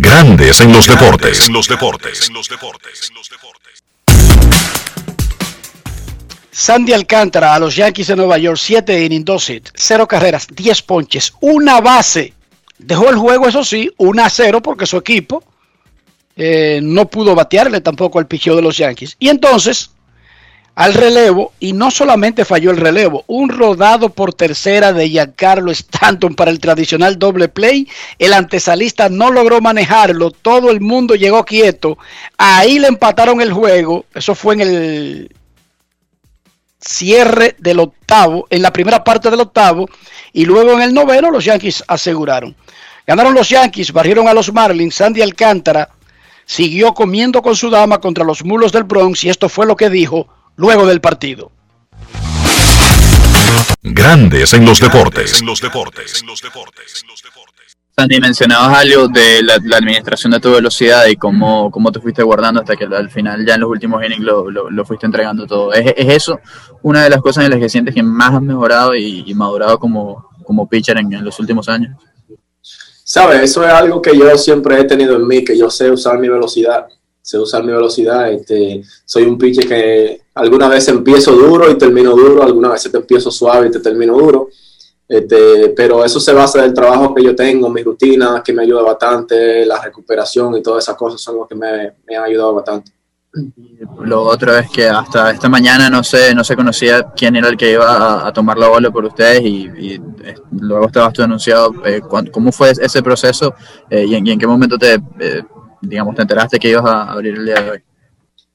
Grandes en los deportes. los deportes. Sandy Alcántara a los Yankees de Nueva York, 7 innings, 2 hits, 0 carreras, 10 ponches, una base. Dejó el juego, eso sí, 1 a 0 porque su equipo eh, no pudo batearle tampoco al picheo de los Yankees. Y entonces, al relevo, y no solamente falló el relevo, un rodado por tercera de Giancarlo Stanton para el tradicional doble play. El antesalista no logró manejarlo, todo el mundo llegó quieto. Ahí le empataron el juego, eso fue en el cierre del octavo, en la primera parte del octavo, y luego en el noveno los Yankees aseguraron. Ganaron los Yankees, barrieron a los Marlins, Sandy Alcántara siguió comiendo con su dama contra los mulos del Bronx y esto fue lo que dijo luego del partido. Grandes en los deportes. En los deportes. Sandy, mencionabas algo de la, administración de tu velocidad y cómo, cómo te fuiste guardando hasta que al final ya en los últimos innings lo, lo, fuiste entregando todo. ¿Es, eso una de las cosas en las que sientes que más has mejorado y, madurado como, como pitcher en, en, los últimos años? Sabes, eso es algo que yo siempre he tenido en mí, que yo sé usar mi velocidad. Sé usar mi velocidad. Este, soy un pitcher que alguna vez empiezo duro y termino duro, alguna vez te empiezo suave y te termino duro este, pero eso se basa del trabajo que yo tengo, mi rutina, que me ayuda bastante, la recuperación y todas esas cosas son lo que me, me han ayudado bastante. Lo otro es que hasta esta mañana no se, no se conocía quién era el que iba a, tomar la bola por ustedes y, eh, luego estabas tú anunciado. Eh, ¿Cómo fue ese proceso eh, y, en, qué momento te, digamos, te enteraste que ibas a abrir el día de hoy?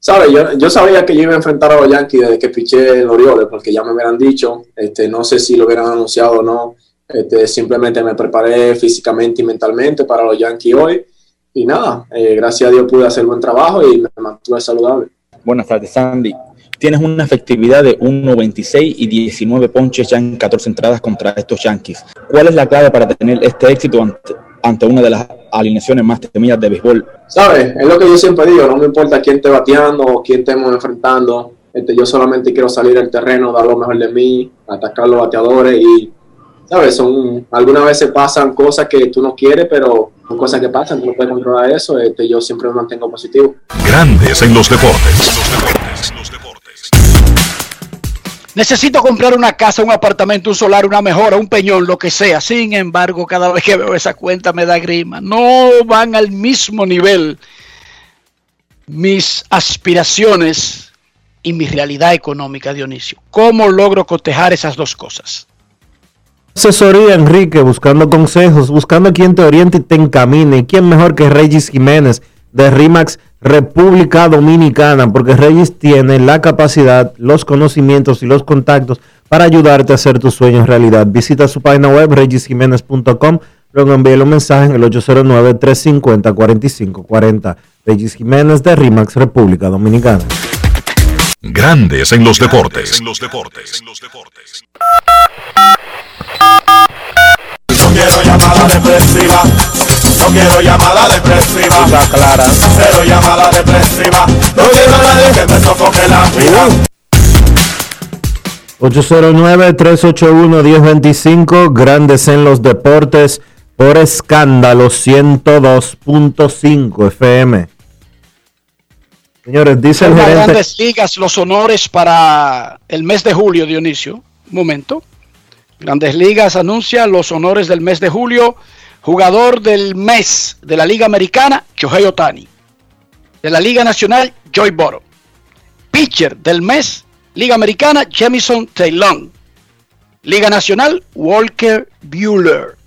¿Sabes? Yo, yo, sabía que yo iba a enfrentar a los Yankees desde que piché el Orioles, porque ya me hubieran dicho, este, no sé si lo hubieran anunciado o no, este, simplemente me preparé físicamente y mentalmente para los Yankees hoy, y nada, eh, gracias a Dios pude hacer buen trabajo y me mantuve saludable. Buenas tardes, Sandy. Tienes una efectividad de 1.96 y 19 ponches ya en 14 entradas contra estos Yankees. ¿Cuál es la clave para tener este éxito ante, ante una de las alineaciones más temidas de béisbol. ¿Sabes? Es lo que yo siempre digo, no me importa quién esté bateando o quién estemos enfrentando. Este, yo solamente quiero salir al terreno, dar lo mejor de mí, atacar a los bateadores y, ¿sabes? Son, algunas veces pasan cosas que tú no quieres, pero son cosas que pasan, tú no puedes controlar eso. Este, yo siempre me mantengo positivo. Grandes en los deportes. Los deportes, los deportes. Necesito comprar una casa, un apartamento, un solar, una mejora, un peñón, lo que sea. Sin embargo, cada vez que veo esa cuenta me da grima. No van al mismo nivel mis aspiraciones y mi realidad económica, Dionisio. ¿Cómo logro cotejar esas dos cosas? Asesoría, Enrique, buscando consejos, buscando quien te oriente y te encamine. ¿Quién mejor que Regis Jiménez de RIMAX República Dominicana, porque Reyes tiene la capacidad, los conocimientos y los contactos para ayudarte a hacer tus sueños realidad. Visita su página web regisjiménez.com, luego envíe un mensaje en el 809-350-4540. Regis Jiménez de RIMAX República Dominicana. Grandes en los deportes. En los deportes. No quiero llamada depresiva quiero llamada depresiva. clara. Cero llamada depresiva. No quiero a nadie que me sofoque la vida. 809-381-1025, Grandes en los Deportes, por escándalo 102.5 FM. Señores, dice el gerente. grandes ligas, los honores para el mes de julio, Dionisio. Un momento. Grandes Ligas anuncia los honores del mes de julio. Jugador del mes de la Liga Americana, Shohei Otani. De la Liga Nacional, Joy Boro. Pitcher del mes, Liga Americana, Jamison Taylor. Liga Nacional, Walker Bueller.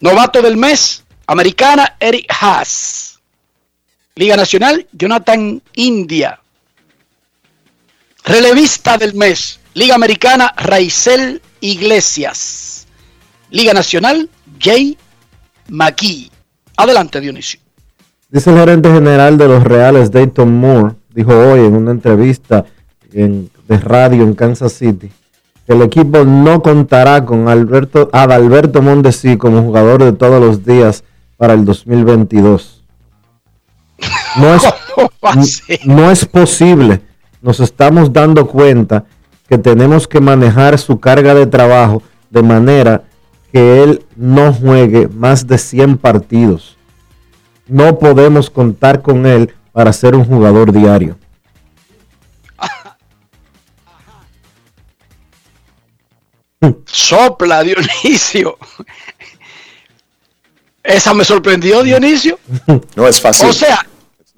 Novato del mes, Americana, Eric Haas. Liga Nacional, Jonathan India. Relevista del mes, Liga Americana, Raizel Iglesias. Liga Nacional, Jay McGee. Adelante, Dionisio. Dice el gerente general de los Reales, Dayton Moore, dijo hoy en una entrevista en- de radio en Kansas City, que el equipo no contará con Alberto, Adalberto Mondesi como jugador de todos los días para el 2022. No es, no es posible. Nos estamos dando cuenta que tenemos que manejar su carga de trabajo de manera que él no juegue más de 100 partidos. No podemos contar con él para ser un jugador diario. Sopla, Dionisio. Esa me sorprendió, Dionisio. No es fácil. O sea,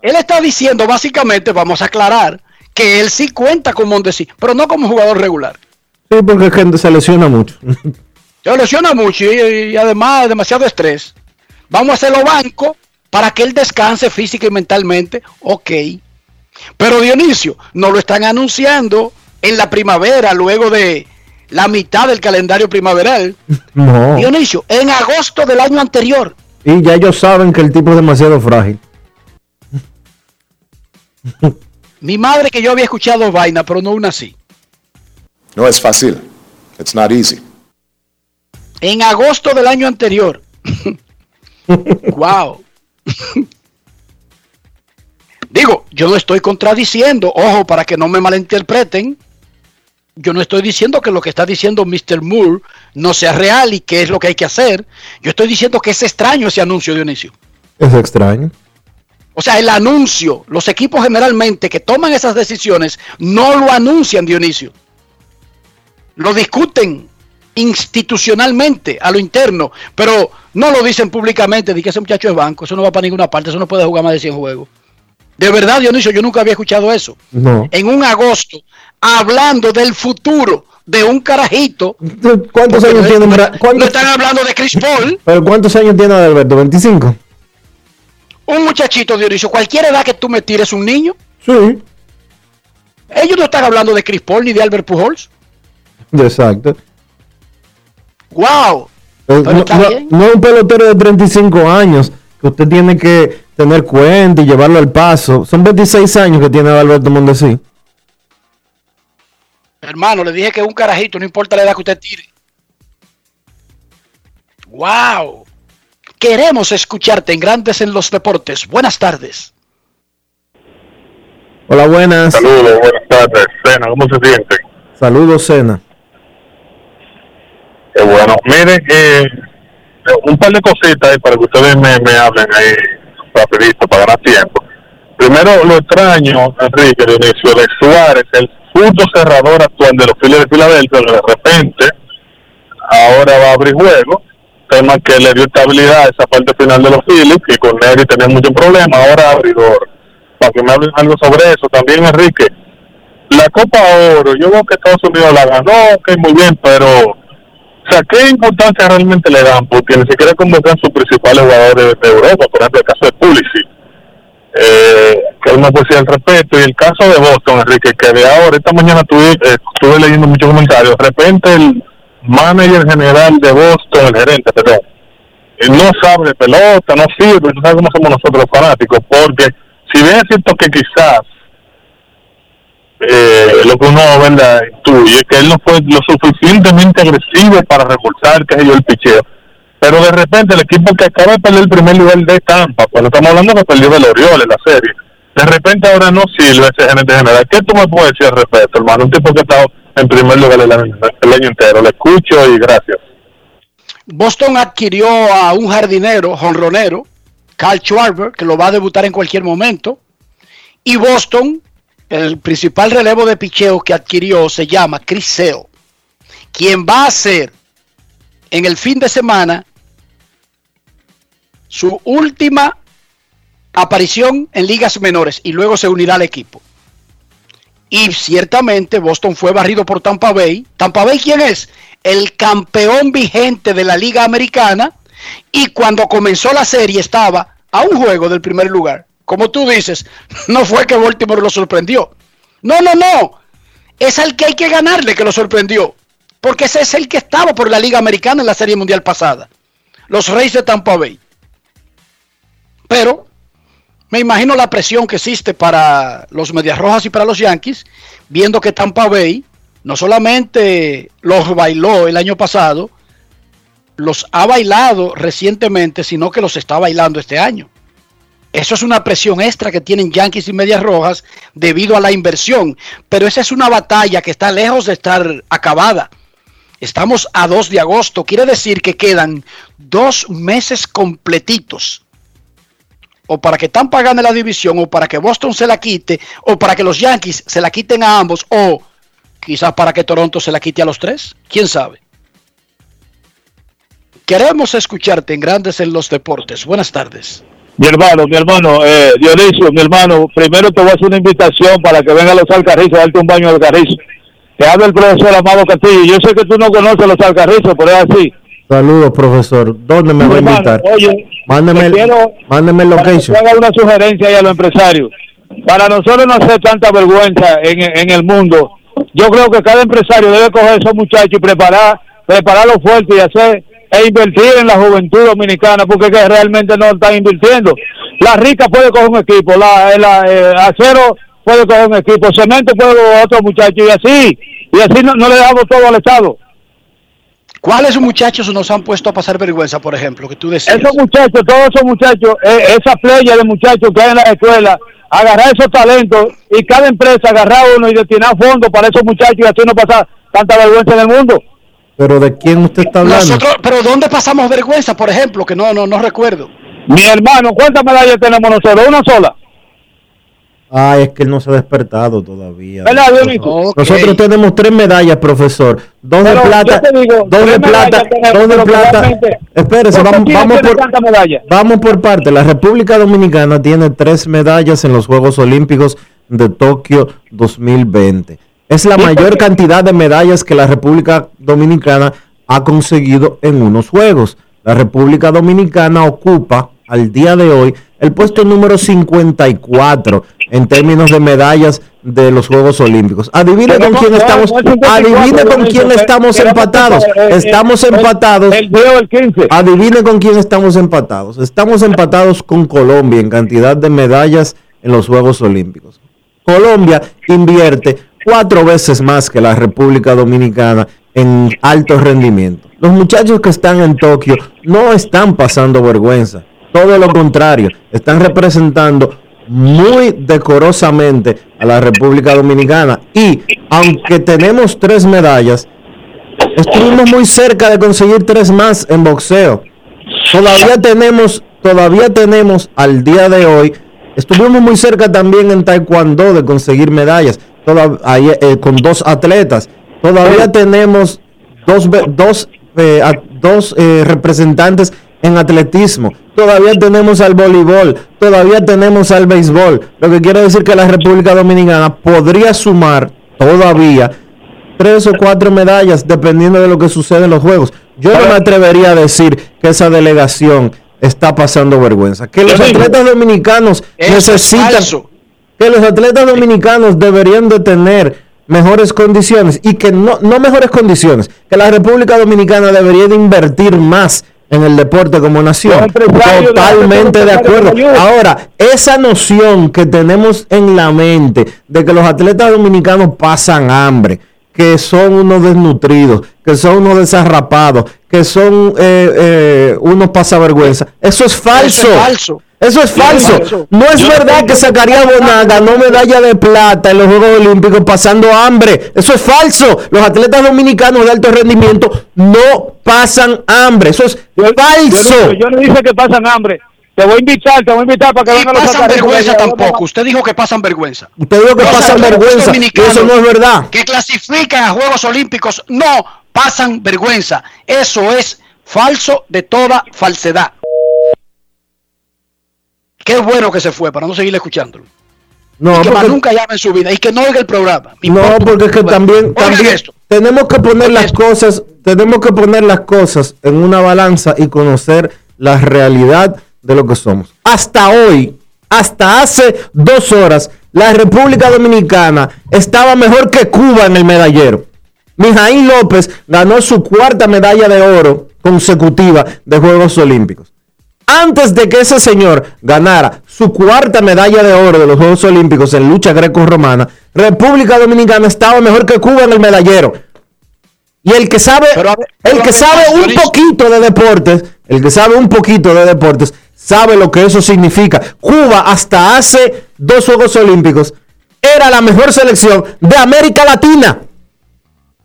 él está diciendo básicamente, vamos a aclarar, que él sí cuenta con Mondesi, pero no como jugador regular. Sí, porque gente se lesiona mucho. Se lesiona mucho y, y además demasiado estrés. Vamos a hacerlo banco para que él descanse física y mentalmente. Ok. Pero Dionisio, no lo están anunciando en la primavera, luego de la mitad del calendario primaveral. No. Dionisio, en agosto del año anterior. Y ya ellos saben que el tipo es demasiado frágil. Mi madre que yo había escuchado vaina, pero no una así. No es fácil. It's not easy. En agosto del año anterior. wow. Digo, yo no estoy contradiciendo, ojo, para que no me malinterpreten. Yo no estoy diciendo que lo que está diciendo Mr. Moore no sea real y que es lo que hay que hacer. Yo estoy diciendo que es extraño ese anuncio, Dionisio. Es extraño. O sea, el anuncio, los equipos generalmente que toman esas decisiones no lo anuncian, Dionisio. Lo discuten institucionalmente a lo interno, pero no lo dicen públicamente de que ese muchacho es banco, eso no va para ninguna parte, eso no puede jugar más de 100 juegos. De verdad, Dionisio, yo nunca había escuchado eso. No. En un agosto, hablando del futuro de un carajito. ¿Cuántos años no- tiene? no- Bra- No cuántos- están hablando de Chris Paul, ¿Pero cuántos años tiene Alberto? ¿25? un muchachito, Dionisio, cualquier edad que tú me tires un niño. Sí. Ellos no están hablando de Chris Paul ni de Albert Pujols. Exacto. ¡Wow! No, no- un pelotero de 35 años que usted tiene que tener cuenta y llevarlo al paso. Son 26 años que tiene Alberto Mondesi. Hermano, le dije que es un carajito, no importa la edad que usted tire. ¡Wow! Queremos escucharte en Grandes en los Deportes. Buenas tardes. Hola, buenas. Saludos, buenas tardes. Cena, ¿cómo se siente? Saludos, Cena. Bueno. Miren, eh, un par de cositas para que ustedes me, hablen ahí rapidito para ganar tiempo. Primero, lo extraño, Enrique, Dionisio, de Suárez, el punto cerrador actual de los Phillies de Filadelfia, que de repente ahora va a abrir juego, tema que le dio estabilidad a esa parte final de los Phillies, y con Neri tenía mucho problema, ahora abridor. Para que me hablen algo sobre eso. También, Enrique, la Copa Oro, yo veo que Estados Unidos la ganó, ok, muy bien, pero, o sea, ¿qué importancia realmente le dan? Porque ni siquiera convocan sus principales jugadores de Europa, por ejemplo, el caso de Pulisic, eh, que no puede decir al respecto, y el caso de Boston, Enrique, que de ahora, esta mañana estuve, eh, estuve leyendo muchos comentarios, de repente el manager general de Boston, el gerente, perdón, no sabe de pelota, no sirve, tú sabes cómo somos nosotros los fanáticos, porque si bien es cierto que quizás eh, lo que uno ¿verdad? intuye que él no fue lo suficientemente agresivo para reforzar que yo el picheo Pero de repente el equipo que acaba de perder el primer lugar de Tampa, cuando estamos hablando que perdió del Orioles la serie, de repente ahora no sirve ese gerente general. ¿Qué tú me puedes decir al respecto, hermano? Un tipo que ha estado en primer lugar el año, entero. Le escucho y gracias. Boston adquirió a un jardinero, jonronero, Carl Schwarber, que lo va a debutar en cualquier momento. Y Boston, el principal relevo de picheo que adquirió se llama Chris quien va a ser en el fin de semana su última aparición en ligas menores y luego se unirá al equipo. Y ciertamente Boston fue barrido por Tampa Bay. ¿Tampa Bay quién es? El campeón vigente de la Liga Americana. Y cuando comenzó la serie estaba a un juego del primer lugar. Como tú dices, no fue que Baltimore lo sorprendió. No, no, no. Es al que hay que ganarle que lo sorprendió. Porque ese es el que estaba por la Liga Americana en la Serie Mundial pasada. Los Reyes de Tampa Bay. Pero me imagino la presión que existe para los Medias Rojas y para los Yankees, viendo que Tampa Bay no solamente los bailó el año pasado, los ha bailado recientemente, sino que los está bailando este año. Eso es una presión extra que tienen Yankees y Medias Rojas debido a la inversión. Pero esa es una batalla que está lejos de estar acabada. Estamos a 2 de agosto. Quiere decir que quedan dos meses completitos. O para que Tampa gane la división, o para que Boston se la quite, o para que los Yankees se la quiten a ambos, o quizás para que Toronto se la quite a los tres. ¿Quién sabe? Queremos escucharte en Grandes en los Deportes. Buenas tardes. Mi hermano, mi hermano, eh, Dionisio, mi hermano, primero te voy a hacer una invitación para que venga a los Alcarrizos a darte un baño al Alcarrizo. Te habla el profesor Amado Castillo. Yo sé que tú no conoces los Alcarrizos, pero es así. Saludos, profesor. ¿Dónde me va a invitar? Oye, mándeme, quiero, mándeme el location. haga una sugerencia ahí a los empresarios. Para nosotros no hacer tanta vergüenza en, en el mundo, yo creo que cada empresario debe coger a esos muchachos y preparar, prepararlos fuerte y hacer e invertir en la juventud dominicana porque que realmente no están invirtiendo. La rica puede coger un equipo, la, la eh, acero puede coger un equipo, cemento puede coger otro muchacho y así, y así no, no le damos todo al Estado. ¿Cuáles muchachos nos han puesto a pasar vergüenza, por ejemplo, que tú decías? Esos muchachos, todos esos muchachos, eh, esa playa de muchachos que hay en la escuela, agarrar esos talentos y cada empresa agarrar uno y destinar fondos para esos muchachos y así no pasar tanta vergüenza en el mundo. ¿Pero de quién usted está hablando? Nosotros, ¿Pero dónde pasamos vergüenza, por ejemplo? Que no, no, no recuerdo. Mi hermano, ¿cuántas medallas tenemos nosotros? ¿Una sola? Ah, es que él no se ha despertado todavía. ¿Verdad, Nosotros, nosotros tenemos tres medallas, profesor. Dos de plata, dos de plata, dos de plata. Espérese, vamos, vamos por, vamos por parte. La República Dominicana tiene tres medallas en los Juegos Olímpicos de Tokio 2020. Es la mayor cantidad de medallas que la República Dominicana ha conseguido en unos Juegos. La República Dominicana ocupa al día de hoy el puesto número 54 en términos de medallas de los Juegos Olímpicos. Adivine con quién estamos, adivine con quién estamos empatados. Estamos empatados. Adivine con quién estamos empatados. Estamos empatados con Colombia en cantidad de medallas en los Juegos Olímpicos. Colombia invierte cuatro veces más que la República Dominicana en alto rendimiento. Los muchachos que están en Tokio no están pasando vergüenza, todo lo contrario, están representando muy decorosamente a la República Dominicana. Y aunque tenemos tres medallas, estuvimos muy cerca de conseguir tres más en boxeo. Todavía tenemos, todavía tenemos al día de hoy, estuvimos muy cerca también en Taekwondo de conseguir medallas, eh, con dos atletas. Todavía tenemos dos, dos, eh, dos eh, representantes en atletismo, todavía tenemos al voleibol, todavía tenemos al béisbol. Lo que quiere decir que la República Dominicana podría sumar todavía tres o cuatro medallas dependiendo de lo que sucede en los Juegos. Yo no me atrevería a decir que esa delegación está pasando vergüenza. Que los atletas dominicanos necesitan, que los atletas dominicanos deberían de tener mejores condiciones y que no, no mejores condiciones, que la República Dominicana debería de invertir más en el deporte como nación. Totalmente de acuerdo. Ahora, esa noción que tenemos en la mente de que los atletas dominicanos pasan hambre, que son unos desnutridos, que son unos desarrapados, que son eh, eh, unos pasavergüenza. Eso es falso. Eso es falso. Eso es falso. No es Yo verdad que Zacarías Bonán ganó medalla de plata en los Juegos Olímpicos pasando hambre. Eso es falso. Los atletas dominicanos de alto rendimiento no pasan hambre. Eso es falso. Yo, yo no dije que pasan hambre. Te voy a invitar, te voy a invitar para que vengan los pasan vergüenza tampoco. Usted dijo que pasan vergüenza. Usted dijo que Los pasan vergüenza. Eso no es verdad. Que clasifican a Juegos Olímpicos no pasan vergüenza. Eso es falso de toda falsedad. Qué bueno que se fue para no seguir escuchándolo. No, y que más nunca llame en su vida y que no oiga el programa. No, porque es que también, también esto. tenemos que poner las cosas, tenemos que poner las cosas en una balanza y conocer la realidad de lo que somos. Hasta hoy, hasta hace dos horas, la República Dominicana estaba mejor que Cuba en el medallero. Mijaín López ganó su cuarta medalla de oro consecutiva de Juegos Olímpicos. Antes de que ese señor ganara su cuarta medalla de oro de los Juegos Olímpicos en lucha greco-romana, República Dominicana estaba mejor que Cuba en el medallero. Y el que sabe, el que sabe un poquito de deportes, el que sabe un poquito de deportes, sabe lo que eso significa. Cuba hasta hace dos Juegos Olímpicos era la mejor selección de América Latina.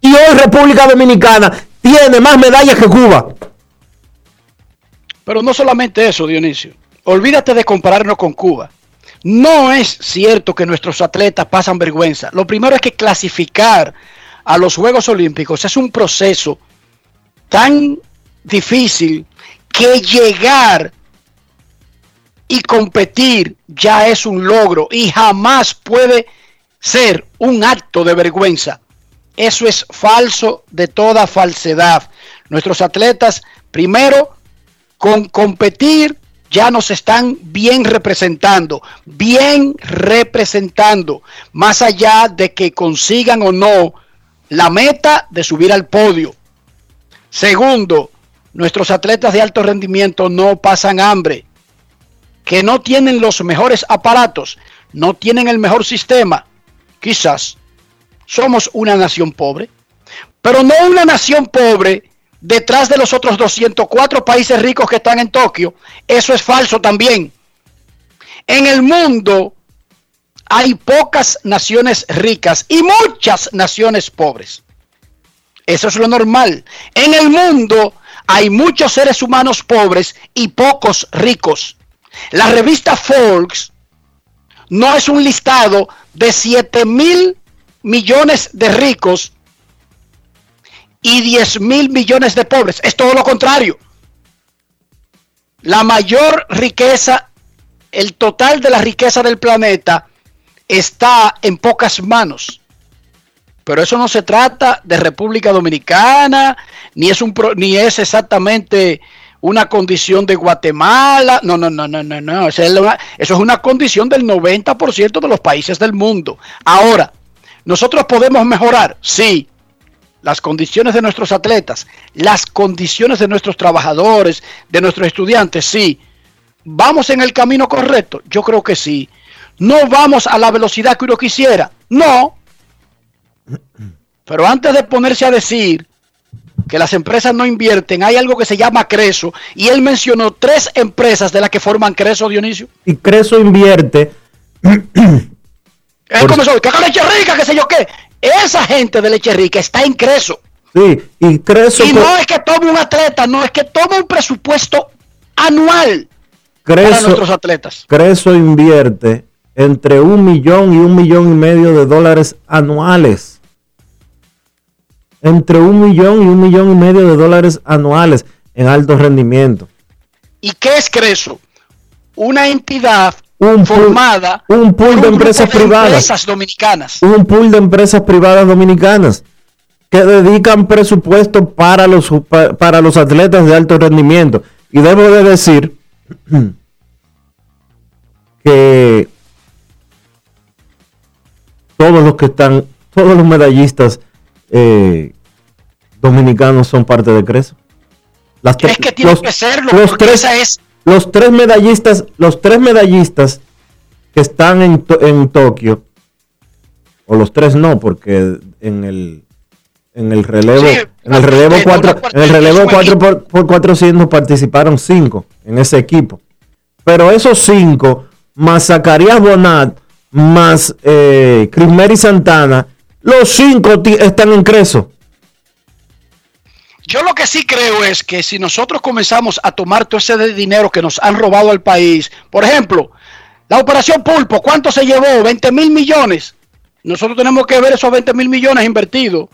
Y hoy República Dominicana tiene más medallas que Cuba. Pero no solamente eso, Dionisio. Olvídate de compararnos con Cuba. No es cierto que nuestros atletas pasan vergüenza. Lo primero es que clasificar a los Juegos Olímpicos es un proceso tan difícil que llegar y competir ya es un logro y jamás puede ser un acto de vergüenza. Eso es falso de toda falsedad. Nuestros atletas, primero, con competir ya nos están bien representando, bien representando, más allá de que consigan o no la meta de subir al podio. Segundo, nuestros atletas de alto rendimiento no pasan hambre, que no tienen los mejores aparatos, no tienen el mejor sistema. Quizás somos una nación pobre, pero no una nación pobre detrás de los otros 204 países ricos que están en Tokio. Eso es falso también. En el mundo hay pocas naciones ricas y muchas naciones pobres. Eso es lo normal. En el mundo hay muchos seres humanos pobres y pocos ricos. La revista Forbes no es un listado de 7 mil millones de ricos y 10 mil millones de pobres. Es todo lo contrario. La mayor riqueza, el total de la riqueza del planeta está en pocas manos. Pero eso no se trata de República Dominicana, ni es, un ni es exactamente una condición de Guatemala. No, no, no, no, no, no. Esa es una- eso es una condición del 90% de los países del mundo. Ahora, ¿nosotros podemos mejorar? Sí. Las condiciones de nuestros atletas, las condiciones de nuestros trabajadores, de nuestros estudiantes, sí. ¿Vamos en el camino correcto? Yo creo que sí. ¿No vamos a la velocidad que uno quisiera? No. Pero antes de ponerse a decir que las empresas no invierten, hay algo que se llama Creso, y él mencionó tres empresas de las que forman Creso, Dionisio. Y Creso invierte. Que haga leche rica, qué sé yo qué. Esa gente de leche rica está en Creso. Sí, y Creso, Y no es que tome un atleta, no es que tome un presupuesto anual para nuestros atletas. Creso invierte entre un millón y un millón y medio de dólares anuales. Entre un millón y un millón y medio de dólares anuales en alto rendimiento. ¿Y qué es Creso? Una entidad Un pool- formada un pool de empresas de privadas. empresas dominicanas. Un pool de empresas privadas dominicanas que dedican presupuesto para los, pa- para los atletas de alto rendimiento. Y debo de decir que todos los que están, todos los medallistas eh, dominicanos son parte de Creso. Las Es tre- que tiene los- que serlo, los porque tres, esa es los tres medallistas, los tres medallistas que están en, en Tokio, o los tres no, porque en el En el relevo, Sí, en el relevo cuarteto, 4, un cuarteto, en el relevo es un 4 por, por 400 participaron 5 en ese equipo. Pero esos 5 más Zacarías Bonat más eh, Crismeri Santana, los 5 están en Creso. Yo lo que sí creo es que si nosotros comenzamos a tomar todo ese dinero que nos han robado al país, por ejemplo, la operación Pulpo, ¿cuánto se llevó? 20 mil millones. Nosotros tenemos que ver esos 20 mil millones invertidos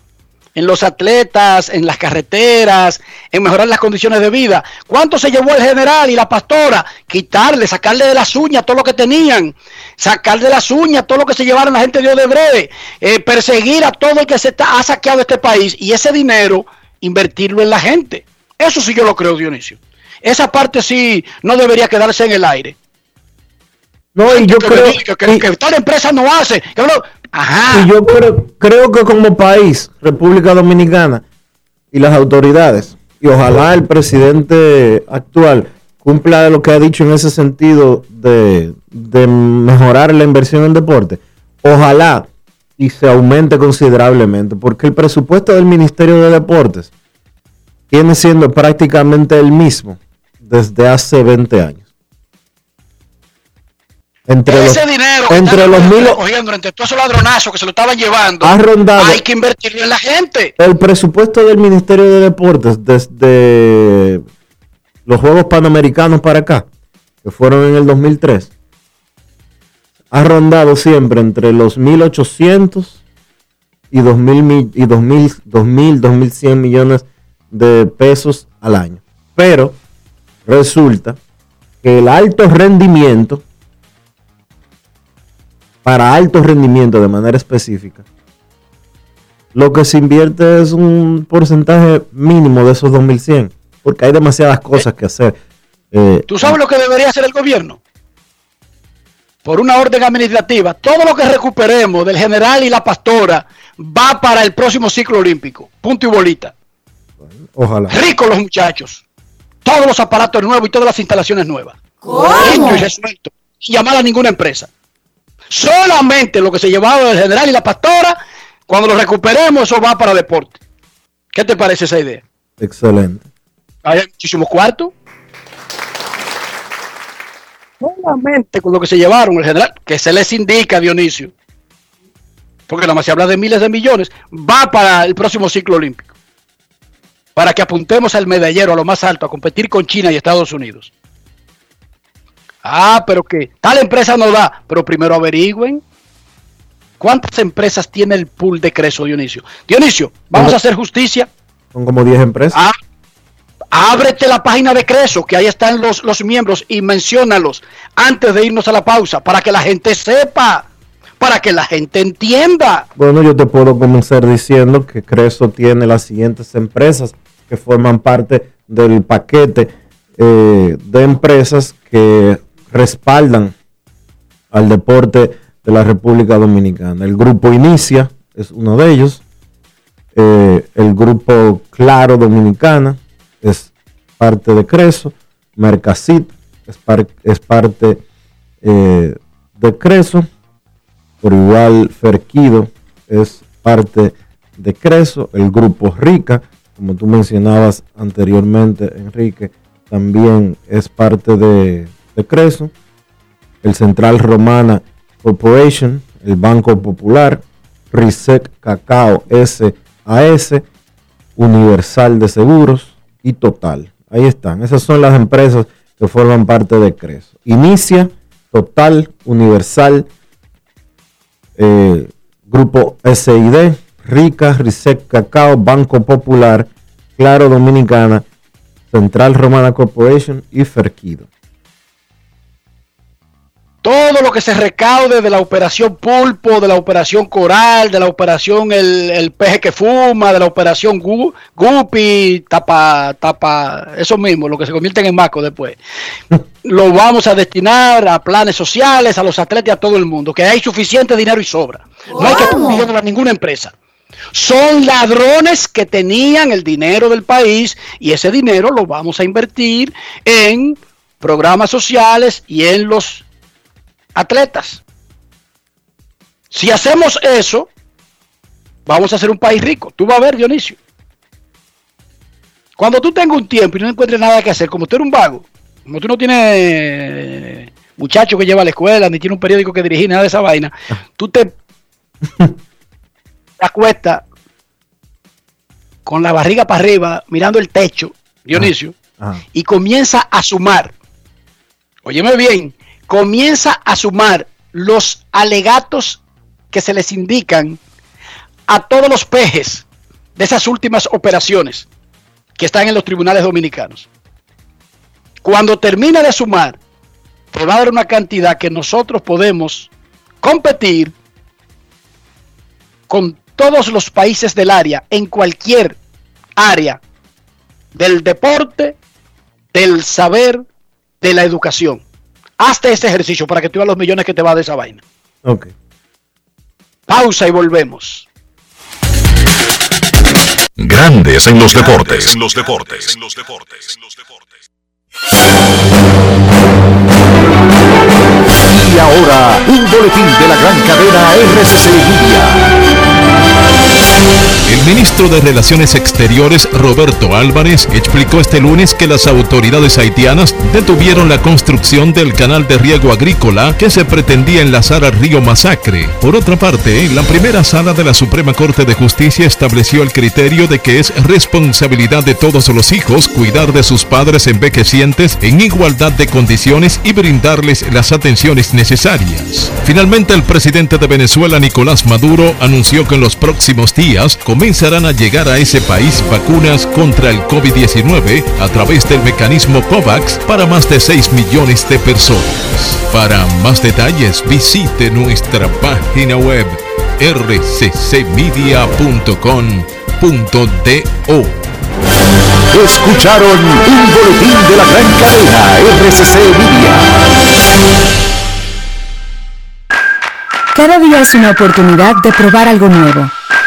en los atletas, en las carreteras, en mejorar las condiciones de vida. ¿Cuánto se llevó el general y la pastora? Quitarle, sacarle de las uñas todo lo que tenían, sacarle de las uñas todo lo que se llevaron la gente de Odebrecht, eh, perseguir a todo el que se está, ha saqueado este país y ese dinero invertirlo en la gente. Eso sí yo lo creo, Dionisio. Esa parte sí no debería quedarse en el aire. No, y yo que, creo que, que- que tal empresa no hace. que no- Ajá. Y yo creo, creo que como país, República Dominicana y las autoridades, y ojalá el presidente actual cumpla lo que ha dicho en ese sentido de, de mejorar la inversión en deporte, ojalá y se aumente considerablemente, porque el presupuesto del Ministerio de Deportes viene siendo prácticamente el mismo desde hace 20 años. Entre ese los, dinero entre los mil, cogiendo entre todos esos ladronazos que se lo estaban llevando, Ha rondado. hay que invertirlo en la gente. El presupuesto del Ministerio de Deportes desde los Juegos Panamericanos para acá, que fueron en el 2003, ha rondado siempre entre los 1.800 y 2.000, mi- y 2.000, 2.000, 2.100 millones de pesos al año. Pero resulta que el alto rendimiento, para alto rendimiento de manera específica, lo que se invierte es un porcentaje mínimo de esos 2100, porque hay demasiadas cosas que hacer. Eh, ¿Tú sabes lo que debería hacer el gobierno? Por una orden administrativa, todo lo que recuperemos del general y la pastora va para el próximo ciclo olímpico. Punto y bolita. ojalá. Ricos los muchachos. Todos los aparatos nuevos y todas las instalaciones nuevas. Listo y resuelto. Sin llamar a ninguna empresa. Solamente lo que se llevaba del general y la pastora, cuando lo recuperemos, eso va para deporte. ¿Qué te parece esa idea? Excelente. Hay muchísimos cuartos. Solamente con lo que se llevaron el general, que se les indica, Dionisio, porque nada más se habla de miles de millones, va para el próximo ciclo olímpico. Para que apuntemos al medallero, a lo más alto, a competir con China y Estados Unidos. Ah, pero que tal empresa no da, pero primero averigüen. ¿Cuántas empresas tiene el pool de Creso, Dionisio? Dionisio, vamos a hacer justicia. Son como 10 empresas. Ah, ábrete la página de Creso, que ahí están los, los miembros, y menciónalos antes de irnos a la pausa, para que la gente sepa, para que la gente entienda. Bueno, yo te puedo comenzar diciendo que Creso tiene las siguientes empresas que forman parte del paquete eh, de empresas que respaldan al deporte de la República Dominicana. El grupo Inicia es uno de ellos. Eh, el grupo Claro Dominicana es parte de Creso. Mercasit es, par- es parte eh, de Creso. Por igual, Ferquido es parte de Creso. El grupo Rica, como tú mencionabas anteriormente, Enrique, también es parte de, de Creso. El Central Romana Corporation, el Banco Popular, Risec Cacao SAS, Universal de Seguros y Total. Ahí están. Esas son las empresas que forman parte de Creso. Inicia, Total, Universal, eh, Grupo SID, Rica, Risec Cacao, Banco Popular, Claro Dominicana, Central Romana Corporation y Ferquido. Todo lo que se recaude de la operación Pulpo, de la operación Coral, de la operación El, el Peje que Fuma, de la operación Gu- Guppy, tapa, tapa, eso mismo, lo que se convierten en maco después. lo vamos a destinar a planes sociales, a los atletas y a todo el mundo, que hay suficiente dinero y sobra. No hay que pedirle a ninguna empresa. Son ladrones que tenían el dinero del país y ese dinero lo vamos a invertir en programas sociales y en los atletas. Si hacemos eso, vamos a ser un país rico. Tú vas a ver, Dionisio. Cuando tú tengas un tiempo y no encuentres nada que hacer, como tú eres un vago, como tú no tienes eh, muchacho que lleva a la escuela, ni tiene un periódico que dirigir, nada de esa vaina, tú te acuestas con la barriga para arriba, mirando el techo, Dionisio, Ajá. y comienza a sumar. Óyeme bien, comienza a sumar los alegatos que se les indican a todos los pejes de esas últimas operaciones que están en los tribunales dominicanos. Cuando termina de sumar, te va a dar una cantidad que nosotros podemos competir con todos los países del área, en cualquier área del deporte, del saber, de la educación. Hazte este ejercicio para que tú veas los millones que te va de esa vaina. Ok. Pausa y volvemos. Grandes en los deportes. En los deportes. Y ahora, un boletín de la gran cadena RCC Media. Ministro de Relaciones Exteriores, Roberto Álvarez, explicó este lunes que las autoridades haitianas detuvieron la construcción del canal de riego agrícola que se pretendía enlazar al río Masacre. Por otra parte, la primera sala de la Suprema Corte de Justicia estableció el criterio de que es responsabilidad de todos los hijos cuidar de sus padres envejecientes en igualdad de condiciones y brindarles las atenciones necesarias. Finalmente, el presidente de Venezuela, Nicolás Maduro, anunció que en los próximos días comenzarán a llegar a ese país vacunas contra el COVID-19 a través del mecanismo COVAX para más de 6 millones de personas. Para más detalles visite nuestra página web rccmedia.com.do. Escucharon un boletín de la gran cadena RCC Media. Cada día es una oportunidad de probar algo nuevo.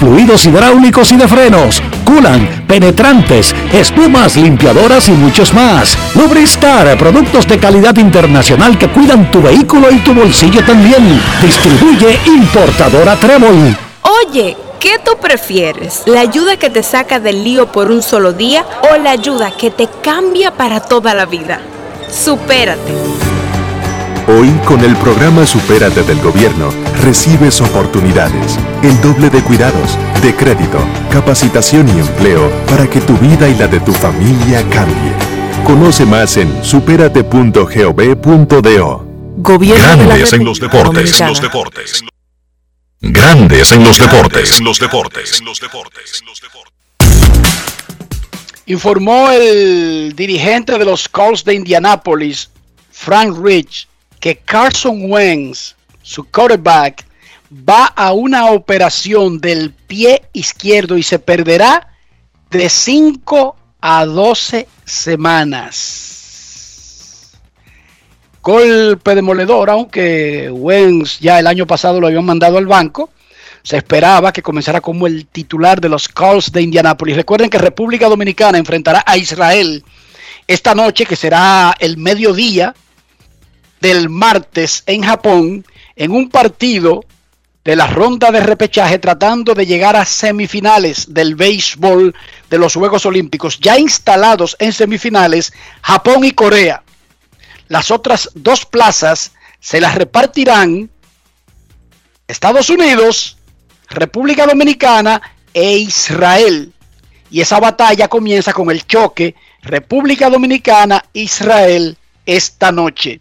fluidos hidráulicos y de frenos, culan, penetrantes, espumas, limpiadoras y muchos más. Lubristar, productos de calidad internacional que cuidan tu vehículo y tu bolsillo también. Distribuye importadora Trébol. Oye, ¿qué tú prefieres? ¿La ayuda que te saca del lío por un solo día o la ayuda que te cambia para toda la vida? Supérate. Hoy, con el programa Supérate del Gobierno, recibes oportunidades, el doble de cuidados, de crédito, capacitación y empleo para que tu vida y la de tu familia cambie. Conoce más en superate.gov.do. Gobierno Grandes en los deportes. En los deportes. Grandes en los deportes. En los deportes. Informó el dirigente de los Colts de Indianápolis, Frank Rich, que Carson Wentz, su quarterback, va a una operación del pie izquierdo y se perderá de 5 a 12 semanas. Golpe demoledor, aunque Wentz ya el año pasado lo habían mandado al banco. Se esperaba que comenzara como el titular de los Colts de Indianápolis. Recuerden que República Dominicana enfrentará a Israel esta noche, que será el mediodía del martes en Japón, en un partido de la ronda de repechaje tratando de llegar a semifinales del béisbol de los Juegos Olímpicos. Ya instalados en semifinales, Japón y Corea. Las otras dos plazas se las repartirán Estados Unidos, República Dominicana e Israel. Y esa batalla comienza con el choque República Dominicana, Israel esta noche,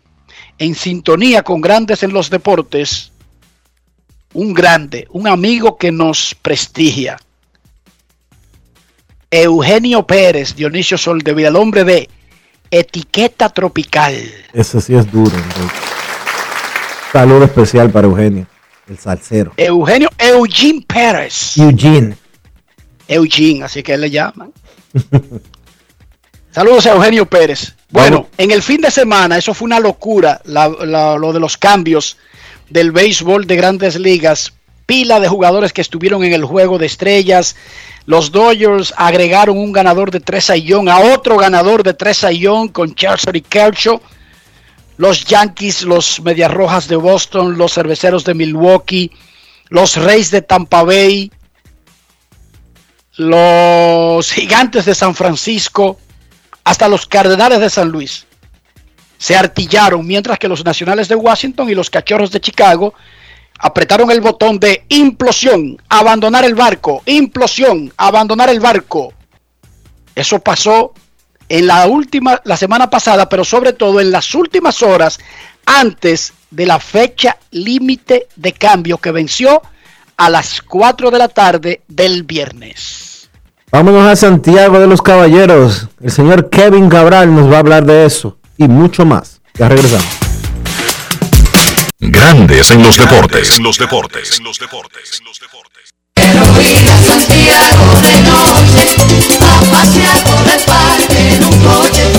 en sintonía con Grandes en los Deportes, un grande, un amigo que nos prestigia. Eugenio Pérez, Dionisio Soldevila, el hombre de Etiqueta Tropical. Ese sí es duro. Enrique. Saludo especial para Eugenio, el salsero. Eugenio Eugene Pérez. Eugene. Eugene, así que le llaman. Saludos a Eugenio Pérez. Bueno, en el fin de semana, eso fue una locura, la- lo de los cambios del béisbol de grandes ligas. Pila de jugadores que estuvieron en el juego de estrellas. Los Dodgers agregaron un ganador de tres sayón a otro ganador de tres sayón con Chelsea y Kershaw. Los Yankees, los Medias Rojas de Boston, los Cerveceros de Milwaukee, los Reyes de Tampa Bay, los Gigantes de San Francisco, hasta los Cardenales de San Luis se artillaron, mientras que los Nacionales de Washington y los Cachorros de Chicago apretaron el botón de implosión, abandonar el barco, implosión, abandonar el barco. Eso pasó en la última, la semana pasada, pero sobre todo en las últimas horas antes de la fecha límite de cambio que venció a las 4 de la tarde del viernes. Vámonos a Santiago de los Caballeros. El señor Kevin Cabral nos va a hablar de eso y mucho más. Ya regresamos. Grandes en los deportes. los deportes.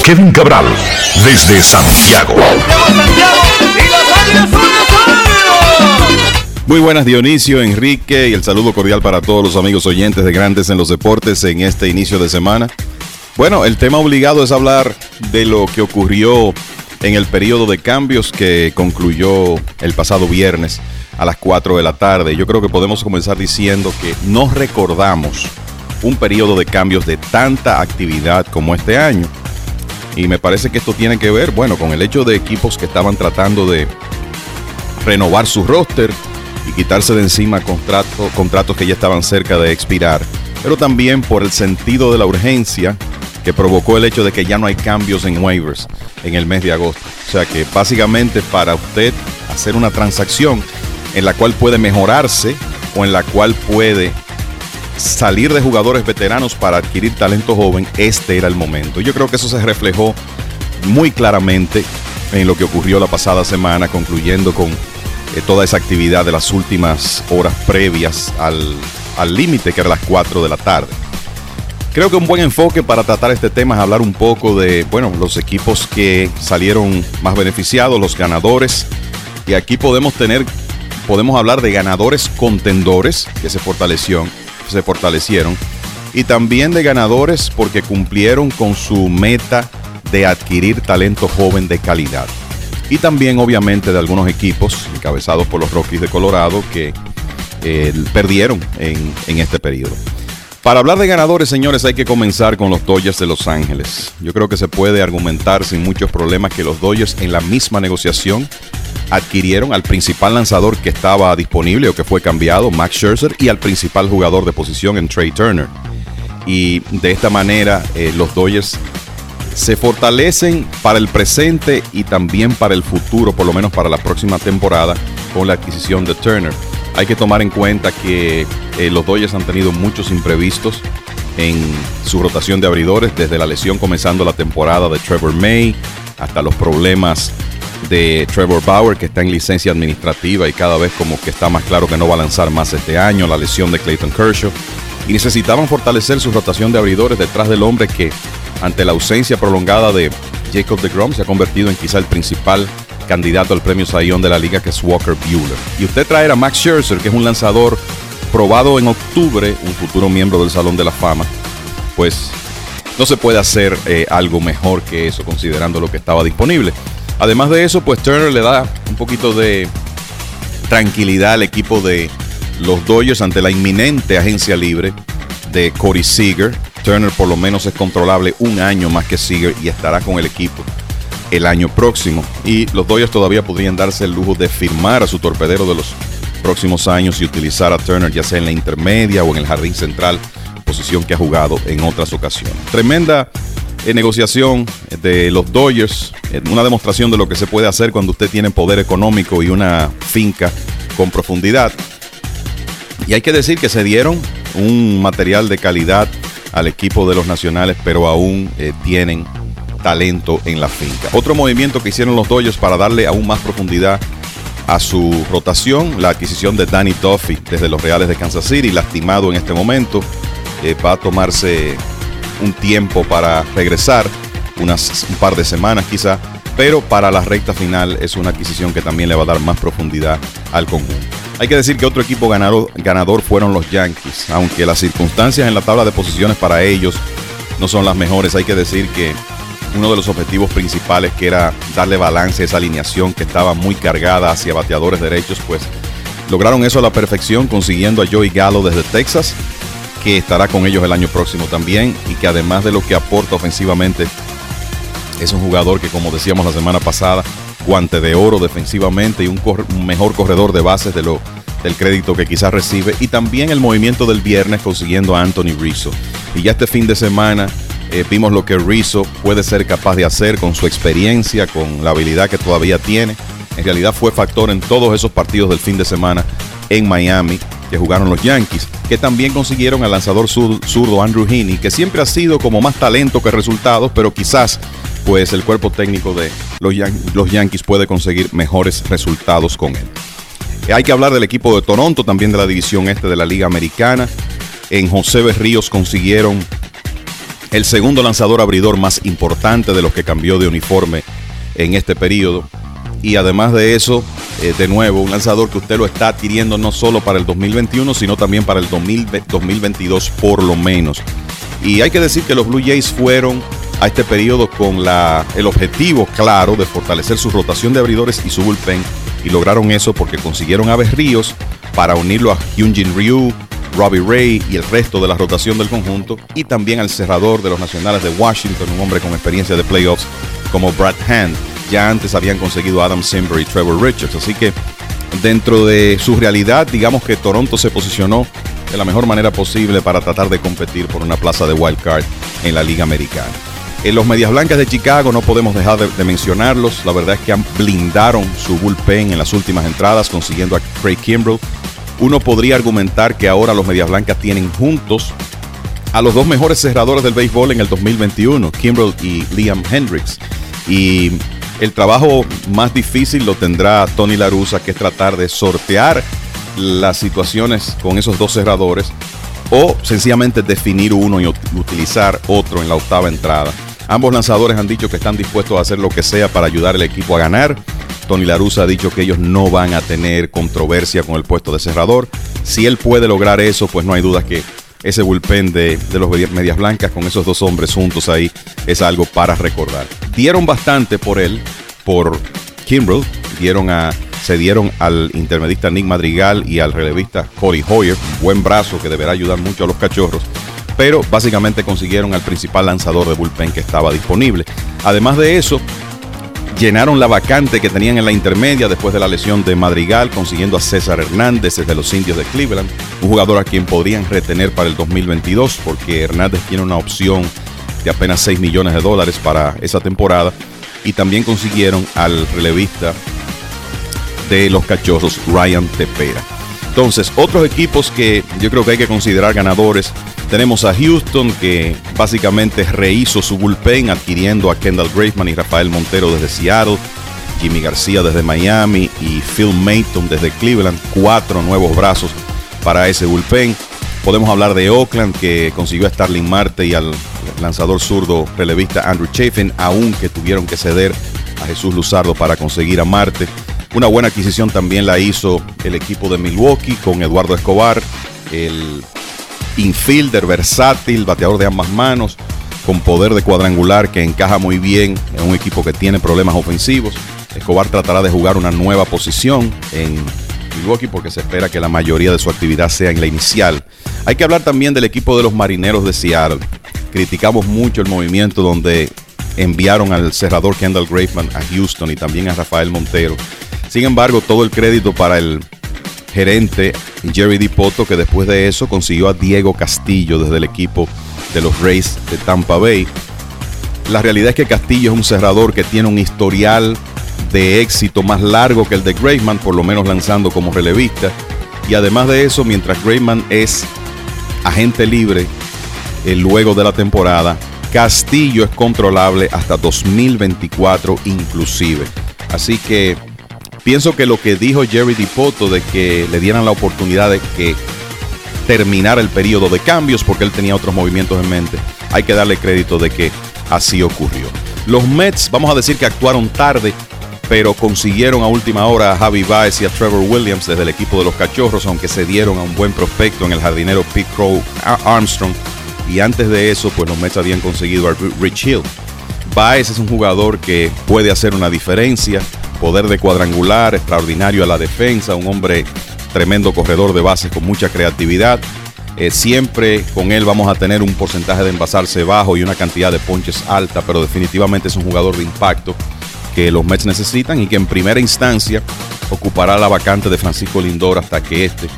Kevin Cabral, desde Santiago. Muy buenas Dionisio, Enrique y el saludo cordial para todos los amigos oyentes de Grandes en los Deportes en este inicio de semana. Bueno, el tema obligado es hablar de lo que ocurrió en el periodo de cambios que concluyó el pasado viernes a las 4 de la tarde. Yo creo que podemos comenzar diciendo que no recordamos un periodo de cambios de tanta actividad como este año. Y me parece que esto tiene que ver, bueno, con el hecho de equipos que estaban tratando de renovar su roster y quitarse de encima contrato- contratos que ya estaban cerca de expirar, pero también por el sentido de la urgencia que provocó el hecho de que ya no hay cambios en waivers en el mes de agosto. O sea que básicamente para usted hacer una transacción en la cual puede mejorarse o en la cual puede salir de jugadores veteranos para adquirir talento joven, este era el momento. Yo creo que eso se reflejó muy claramente en lo que ocurrió la pasada semana, concluyendo con eh, toda esa actividad de las últimas horas previas al límite, que era las 4 de la tarde. Creo que un buen enfoque para tratar este tema es hablar un poco de, bueno, los equipos que salieron más beneficiados, los ganadores. Y aquí podemos tener, podemos hablar de ganadores contendores que se fortaleció, se fortalecieron. Y también de ganadores porque cumplieron con su meta de adquirir talento joven de calidad. Y también obviamente de algunos equipos encabezados por los Rockies de Colorado que eh, perdieron en, en este periodo. Para hablar de ganadores, señores, hay que comenzar con los Dodgers de Los Ángeles. Yo creo que se puede argumentar sin muchos problemas que los Dodgers en la misma negociación adquirieron al principal lanzador que estaba disponible o que fue cambiado, Max Scherzer, y al principal jugador de posición en Trey Turner. Y de esta manera eh, los Dodgers se fortalecen para el presente y también para el futuro, por lo menos para la próxima temporada, con la adquisición de Turner. Hay que tomar en cuenta que eh, los Dodgers han tenido muchos imprevistos en su rotación de abridores, desde la lesión comenzando la temporada de Trevor May hasta los problemas de Trevor Bauer, que está en licencia administrativa y cada vez como que está más claro que no va a lanzar más este año, la lesión de Clayton Kershaw. Y necesitaban fortalecer su rotación de abridores detrás del hombre que, ante la ausencia prolongada de Jacob DeGrom, se ha convertido en quizá el principal candidato al premio Sayón de la liga, que es Walker Bueller. Y usted traer a Max Scherzer, que es un lanzador probado en octubre, un futuro miembro del Salón de la Fama, pues no se puede hacer eh, algo mejor que eso, considerando lo que estaba disponible. Además de eso, pues Turner le da un poquito de tranquilidad al equipo de los Dodgers ante la inminente agencia libre de Corey Seager. Turner por lo menos es controlable un año más que Seager y estará con el equipo el año próximo. Y los Dodgers todavía podrían darse el lujo de firmar a su torpedero de los próximos años y utilizar a Turner ya sea en la intermedia o en el jardín central, posición que ha jugado en otras ocasiones. Tremenda eh, negociación de los Dodgers, eh, una demostración de lo que se puede hacer cuando usted tiene poder económico y una finca con profundidad. Y hay que decir que se dieron un material de calidad al equipo de los nacionales, pero aún eh, tienen talento en la finca. Otro movimiento que hicieron los Dodgers para darle aún más profundidad a su rotación, la adquisición de Danny Duffy desde los Reales de Kansas City, lastimado en este momento, eh, va a tomarse un tiempo para regresar, unas, un par de semanas quizá, pero para la recta final es una adquisición que también le va a dar más profundidad al conjunto. Hay que decir que otro equipo ganador, fueron los Yankees, aunque las circunstancias en la tabla de posiciones para ellos no son las mejores. Hay que decir que uno de los objetivos principales que era darle balance a esa alineación que estaba muy cargada hacia bateadores derechos, pues lograron eso a la perfección consiguiendo a Joey Gallo desde Texas, que estará con ellos el año próximo también y que además de lo que aporta ofensivamente, es un jugador que como decíamos la semana pasada, guante de oro defensivamente y un, mejor corredor de bases de lo, del crédito que quizás recibe. Y también el movimiento del viernes consiguiendo a Anthony Rizzo. Y ya este fin de semana eh, vimos lo que Rizzo puede ser capaz de hacer con su experiencia, con la habilidad que todavía tiene. En realidad fue factor en todos esos partidos del fin de semana en Miami que jugaron los Yankees, que también consiguieron al lanzador zurdo Andrew Heaney, que siempre ha sido como más talento que resultados, pero quizás pues el cuerpo técnico de los, los Yankees puede conseguir mejores resultados con él. Hay que hablar del equipo de Toronto, también de la división este de la Liga Americana. En José Berríos consiguieron el segundo lanzador abridor más importante de los que cambió de uniforme en este periodo. Y además de eso, eh, de nuevo, un lanzador que usted lo está adquiriendo no solo para el 2021, sino también para el 2022 por lo menos. Y hay que decir que los Blue Jays fueron a este periodo con la, el objetivo claro de fortalecer su rotación de abridores y su bullpen. Y lograron eso porque consiguieron a Ríos para unirlo a Hyunjin Ryu, Robbie Ray y el resto de la rotación del conjunto. Y también al cerrador de los Nacionales de Washington, un hombre con experiencia de playoffs como Brad Hand. Ya antes habían conseguido Adam Simber y Trevor Richards. Así que dentro de su realidad, digamos que Toronto se posicionó de la mejor manera posible para tratar de competir por una plaza de wild card en la Liga Americana. En los Medias Blancas de Chicago no podemos dejar de, mencionarlos. La verdad es que han blindaron su bullpen en las últimas entradas, consiguiendo a Craig Kimbrell. Uno podría argumentar que ahora los Medias Blancas tienen juntos a los dos mejores cerradores del béisbol en el 2021, Kimbrell y Liam Hendricks. Y el trabajo más difícil lo tendrá Tony Larusa, que es tratar de sortear las situaciones con esos dos cerradores o sencillamente definir uno y utilizar otro en la octava entrada. Ambos lanzadores han dicho que están dispuestos a hacer lo que sea para ayudar al equipo a ganar. Tony Larusa ha dicho que ellos no van a tener controversia con el puesto de cerrador. Si él puede lograr eso, pues no hay duda que ese bullpen de, de, los Medias Blancas con esos dos hombres juntos ahí es algo para recordar. Dieron bastante por él, por Kimbrell, dieron a, se dieron al intermedista Nick Madrigal y al relevista Corey Hoyer, buen brazo que deberá ayudar mucho a los cachorros pero básicamente consiguieron al principal lanzador de bullpen que estaba disponible. Además de eso, llenaron la vacante que tenían en la intermedia después de la lesión de Madrigal, consiguiendo a César Hernández desde los indios de Cleveland, un jugador a quien podrían retener para el 2022 porque Hernández tiene una opción de apenas 6 millones de dólares para esa temporada y también consiguieron al relevista de los cachorros Ryan Tepera. Entonces, otros equipos que yo creo que hay que considerar ganadores tenemos a Houston que básicamente rehizo su bullpen adquiriendo a Kendall Graveman y Rafael Montero desde Seattle, Jimmy García desde Miami y Phil Mayton desde Cleveland. Cuatro nuevos brazos para ese bullpen. Podemos hablar de Oakland que consiguió a Starling Marte y al lanzador zurdo relevista Andrew Chafin, aunque tuvieron que ceder a Jesús Luzardo para conseguir a Marte. Una buena adquisición también la hizo el equipo de Milwaukee con Eduardo Escobar, el infielder versátil, bateador de ambas manos, con poder de cuadrangular que encaja muy bien en un equipo que tiene problemas ofensivos. Escobar tratará de jugar una nueva posición en Milwaukee porque se espera que la mayoría de su actividad sea en la inicial. Hay que hablar también del equipo de los marineros de Seattle. Criticamos mucho el movimiento donde enviaron al cerrador Kendall Graveman a Houston y también a Rafael Montero. Sin embargo, todo el crédito para el gerente Jerry DiPoto, que después de eso consiguió a Diego Castillo desde el equipo de los Rays de Tampa Bay. La realidad es que Castillo es un cerrador que tiene un historial de éxito más largo que el de Graveman, por lo menos lanzando como relevista. Y además de eso, mientras Graveman es agente libre eh, luego de la temporada, Castillo es controlable hasta 2024 inclusive. Así que pienso que lo que dijo Jerry Dipoto de que le dieran la oportunidad de que terminara el periodo de cambios porque él tenía otros movimientos en mente, hay que darle crédito de que así ocurrió. Los Mets, vamos a decir que actuaron tarde, pero consiguieron a última hora a Javi Baez y a Trevor Williams desde el equipo de los Cachorros, aunque se dieron a un buen prospecto en el jardinero Pete Crow Armstrong. Y antes de eso, pues los Mets habían conseguido a Rich Hill. Baez es un jugador que puede hacer una diferencia, poder de cuadrangular, extraordinario a la defensa, un hombre tremendo corredor de bases con mucha creatividad. Eh, siempre con él vamos a tener un porcentaje de envasarse bajo y una cantidad de ponches alta, pero definitivamente es un jugador de impacto que los Mets necesitan y que en primera instancia ocupará la vacante de Francisco Lindor hasta que éste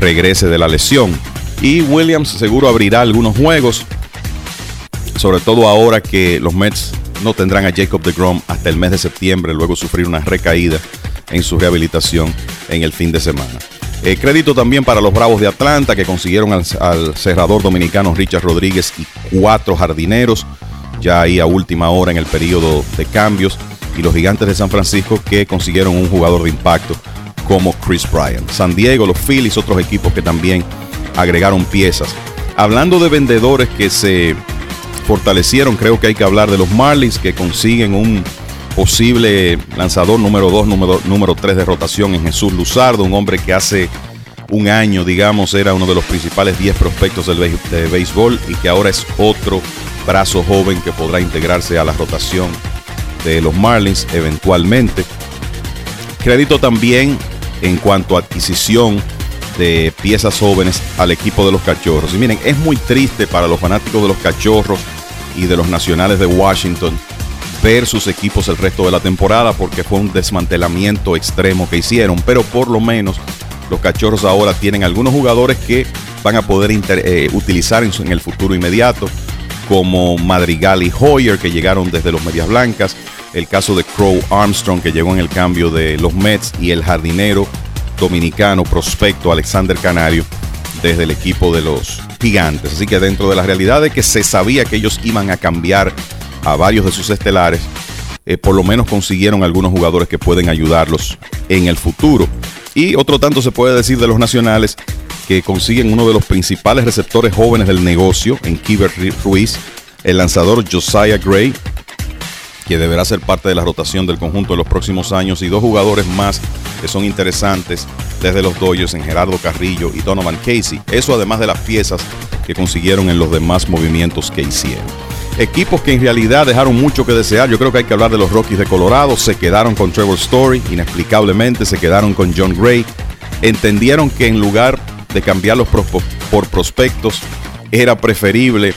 regrese de la lesión. Y Williams seguro abrirá algunos juegos, sobre todo ahora que los Mets no tendrán a Jacob de Grom hasta el mes de septiembre, luego sufrir una recaída en su rehabilitación en el fin de semana. Eh, crédito también para los Bravos de Atlanta que consiguieron al, cerrador dominicano Richard Rodríguez y cuatro jardineros ya ahí a última hora en el periodo de cambios y los gigantes de San Francisco que consiguieron un jugador de impacto como Chris Bryant. San Diego, los Phillies, otros equipos que también agregaron piezas. Hablando de vendedores que se fortalecieron, creo que hay que hablar de los Marlins que consiguen un posible lanzador número 2, número, número 3 de rotación en Jesús Luzardo, un hombre que hace un año, digamos, era uno de los principales 10 prospectos del de béisbol y que ahora es otro brazo joven que podrá integrarse a la rotación de los Marlins eventualmente. Crédito también en cuanto a adquisición de piezas jóvenes al equipo de los Cachorros. Y miren, es muy triste para los fanáticos de los Cachorros y de los Nacionales de Washington ver sus equipos el resto de la temporada porque fue un desmantelamiento extremo que hicieron, pero por lo menos los Cachorros ahora tienen algunos jugadores que van a poder eh, utilizar en, en, el futuro inmediato, como Madrigal y Hoyer que llegaron desde los Medias Blancas, el caso de Crow Armstrong que llegó en el cambio de los Mets y el jardinero dominicano prospecto Alexander Canario desde el equipo de los gigantes. Así que dentro de la realidad de que se sabía que ellos iban a cambiar a varios de sus estelares, eh, por lo menos consiguieron algunos jugadores que pueden ayudarlos en el futuro. Y otro tanto se puede decir de los nacionales que consiguen uno de los principales receptores jóvenes del negocio en Kiber Ruiz, el lanzador Josiah Gray, que deberá ser parte de la rotación del conjunto de los próximos años, y dos jugadores más que son interesantes desde los Dodgers en Gerardo Carrillo y Donovan Casey. Eso además de las piezas que consiguieron en los demás movimientos que hicieron. Equipos que en realidad dejaron mucho que desear. Yo creo que hay que hablar de los Rockies de Colorado. Se quedaron con Trevor Story, inexplicablemente se quedaron con John Gray. Entendieron que en lugar de cambiarlos por prospectos, era preferible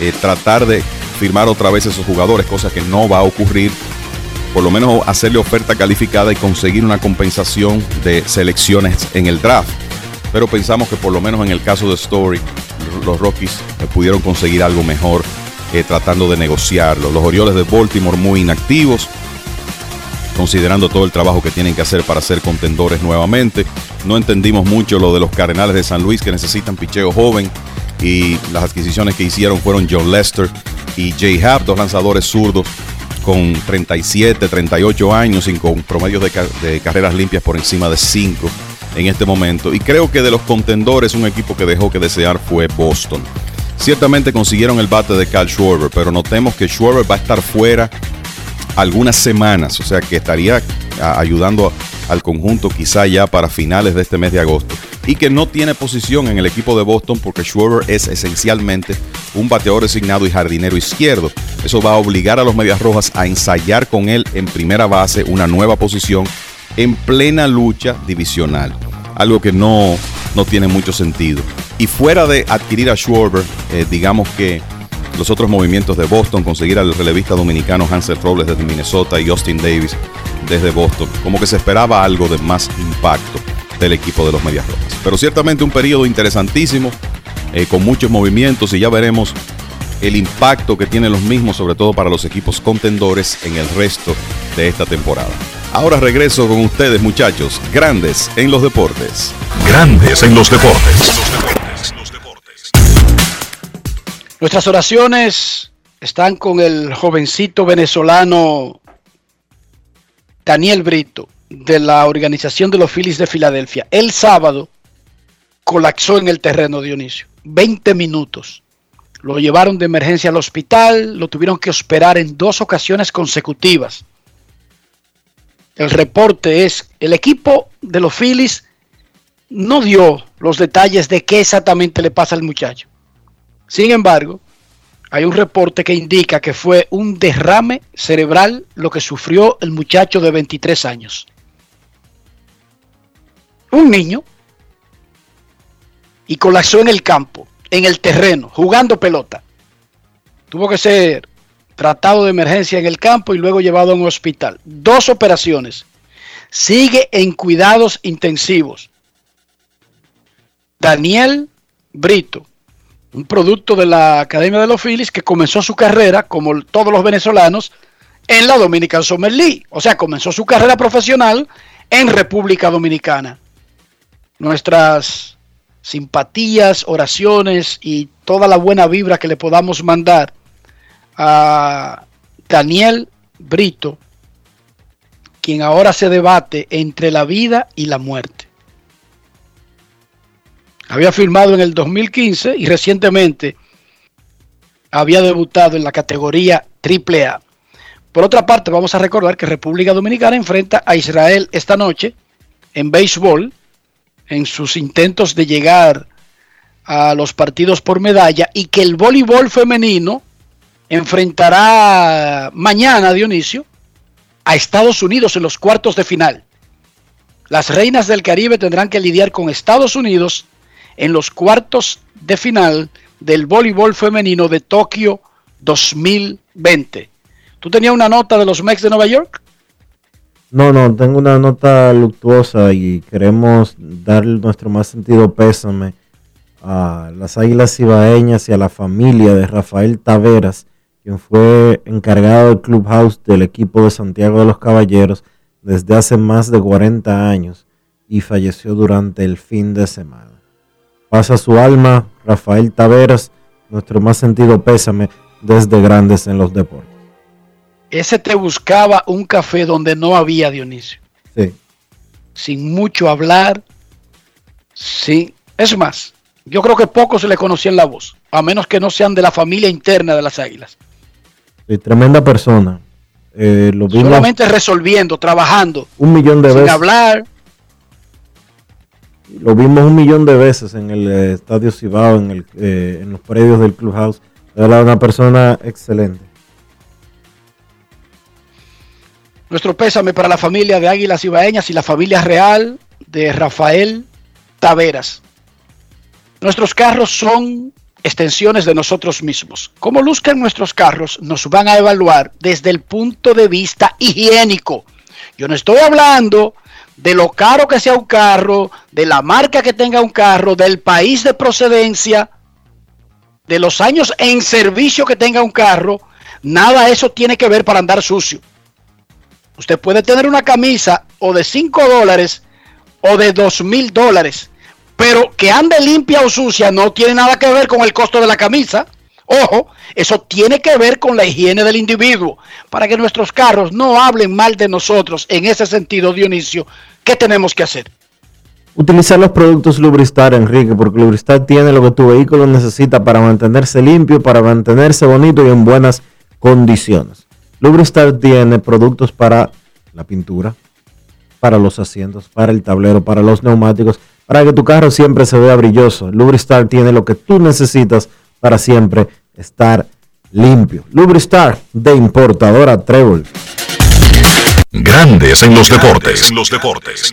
eh, tratar de firmar otra vez esos jugadores, cosa que no va a ocurrir. Por lo menos hacerle oferta calificada y conseguir una compensación de selecciones en el draft. Pero pensamos que por lo menos en el caso de Story, los Rockies pudieron conseguir algo mejor eh, tratando de negociarlo. Los Orioles de Baltimore muy inactivos, considerando todo el trabajo que tienen que hacer para ser contendores nuevamente. No entendimos mucho lo de los Cardenales de San Luis que necesitan picheo joven y las adquisiciones que hicieron fueron John Lester y Jay Happ, dos lanzadores zurdos con 37, 38 años y con promedios de, de carreras limpias por encima de 5 en este momento. Y creo que de los contendores, un equipo que dejó que desear fue Boston. Ciertamente consiguieron el bate de Cal Schwarber, pero notemos que Schwarber va a estar fuera algunas semanas, o sea que estaría ayudando al conjunto quizá ya para finales de este mes de agosto. Y que no tiene posición en el equipo de Boston porque Schwarber es esencialmente un bateador designado y jardinero izquierdo. Eso va a obligar a los Medias Rojas a ensayar con él en primera base una nueva posición en plena lucha divisional. Algo que no, no tiene mucho sentido. Y fuera de adquirir a Schwarber, eh, digamos que los otros movimientos de Boston, conseguir al relevista dominicano Hansel Robles desde Minnesota y Austin Davis desde Boston, como que se esperaba algo de más impacto del equipo de los Medias Rojas. Pero ciertamente un periodo interesantísimo, eh, con muchos movimientos y ya veremos el impacto que tienen los mismos, sobre todo para los equipos contendores en el resto de esta temporada. Ahora regreso con ustedes, muchachos, grandes en los deportes. Grandes en los deportes. Nuestras oraciones están con el jovencito venezolano Daniel Brito de la organización de los Phillies de Filadelfia. El sábado colapsó en el terreno Dionisio. 20 minutos. Lo llevaron de emergencia al hospital, lo tuvieron que operar en dos ocasiones consecutivas. El reporte es, el equipo de los Phillies no dio los detalles de qué exactamente le pasa al muchacho. Sin embargo, hay un reporte que indica que fue un derrame cerebral lo que sufrió el muchacho de 23 años. Un niño y colapsó en el campo, en el terreno, jugando pelota. Tuvo que ser tratado de emergencia en el campo y luego llevado a un hospital. Dos operaciones. Sigue en cuidados intensivos. Daniel Brito, un producto de la Academia de los Phillies que comenzó su carrera, como todos los venezolanos, en la Dominican Summer League. O sea, comenzó su carrera profesional en República Dominicana. Nuestras simpatías, oraciones y toda la buena vibra que le podamos mandar a Daniel Brito, quien ahora se debate entre la vida y la muerte. Había firmado en el 2015 y recientemente había debutado en la categoría AAA. Por otra parte, vamos a recordar que República Dominicana enfrenta a Israel esta noche en béisbol en sus intentos de llegar a los partidos por medalla y que el voleibol femenino enfrentará mañana, Dionisio, a Estados Unidos en los cuartos de final. Las reinas del Caribe tendrán que lidiar con Estados Unidos en los cuartos de final del voleibol femenino de Tokio 2020. ¿Tú tenías una nota de los Mex de Nueva York? No, no, tengo una nota luctuosa y queremos dar nuestro más sentido pésame a las Águilas Ibaeñas y a la familia de Rafael Taveras, quien fue encargado del clubhouse del equipo de Santiago de los Caballeros desde hace más de 40 años y falleció durante el fin de semana. Pasa su alma, Rafael Taveras, nuestro más sentido pésame desde Grandes en los Deportes ese te buscaba un café donde no había Dionisio. Sí. Sin mucho hablar. Sí. Es más, yo creo que pocos se le conocían la voz, a menos que no sean de la familia interna de las águilas. Sí, tremenda persona. Eh, lo Solamente resolviendo, trabajando. Un millón de sin veces. hablar. Lo vimos un millón de veces en el eh, Estadio Cibao, en, el, eh, en los predios del Clubhouse. Era una persona excelente. Nuestro pésame para la familia de Águilas Ibaeñas y la familia real de Rafael Taveras. Nuestros carros son extensiones de nosotros mismos. Como luzcan nuestros carros, nos van a evaluar desde el punto de vista higiénico. Yo no estoy hablando de lo caro que sea un carro, de la marca que tenga un carro, del país de procedencia, de los años en servicio que tenga un carro. Nada eso tiene que ver para andar sucio. Usted puede tener una camisa o de 5 dólares o de 2 mil dólares, pero que ande limpia o sucia no tiene nada que ver con el costo de la camisa. Ojo, eso tiene que ver con la higiene del individuo. Para que nuestros carros no hablen mal de nosotros en ese sentido, Dionisio, ¿qué tenemos que hacer? Utilizar los productos Lubristar, Enrique, porque Lubristar tiene lo que tu vehículo necesita para mantenerse limpio, para mantenerse bonito y en buenas condiciones. Lubristar tiene productos para la pintura, para los asientos, para el tablero, para los neumáticos, para que tu carro siempre se vea brilloso. Lubristar tiene lo que tú necesitas para siempre estar limpio. Lubristar de importadora Trébol. Grandes en los deportes. En los deportes.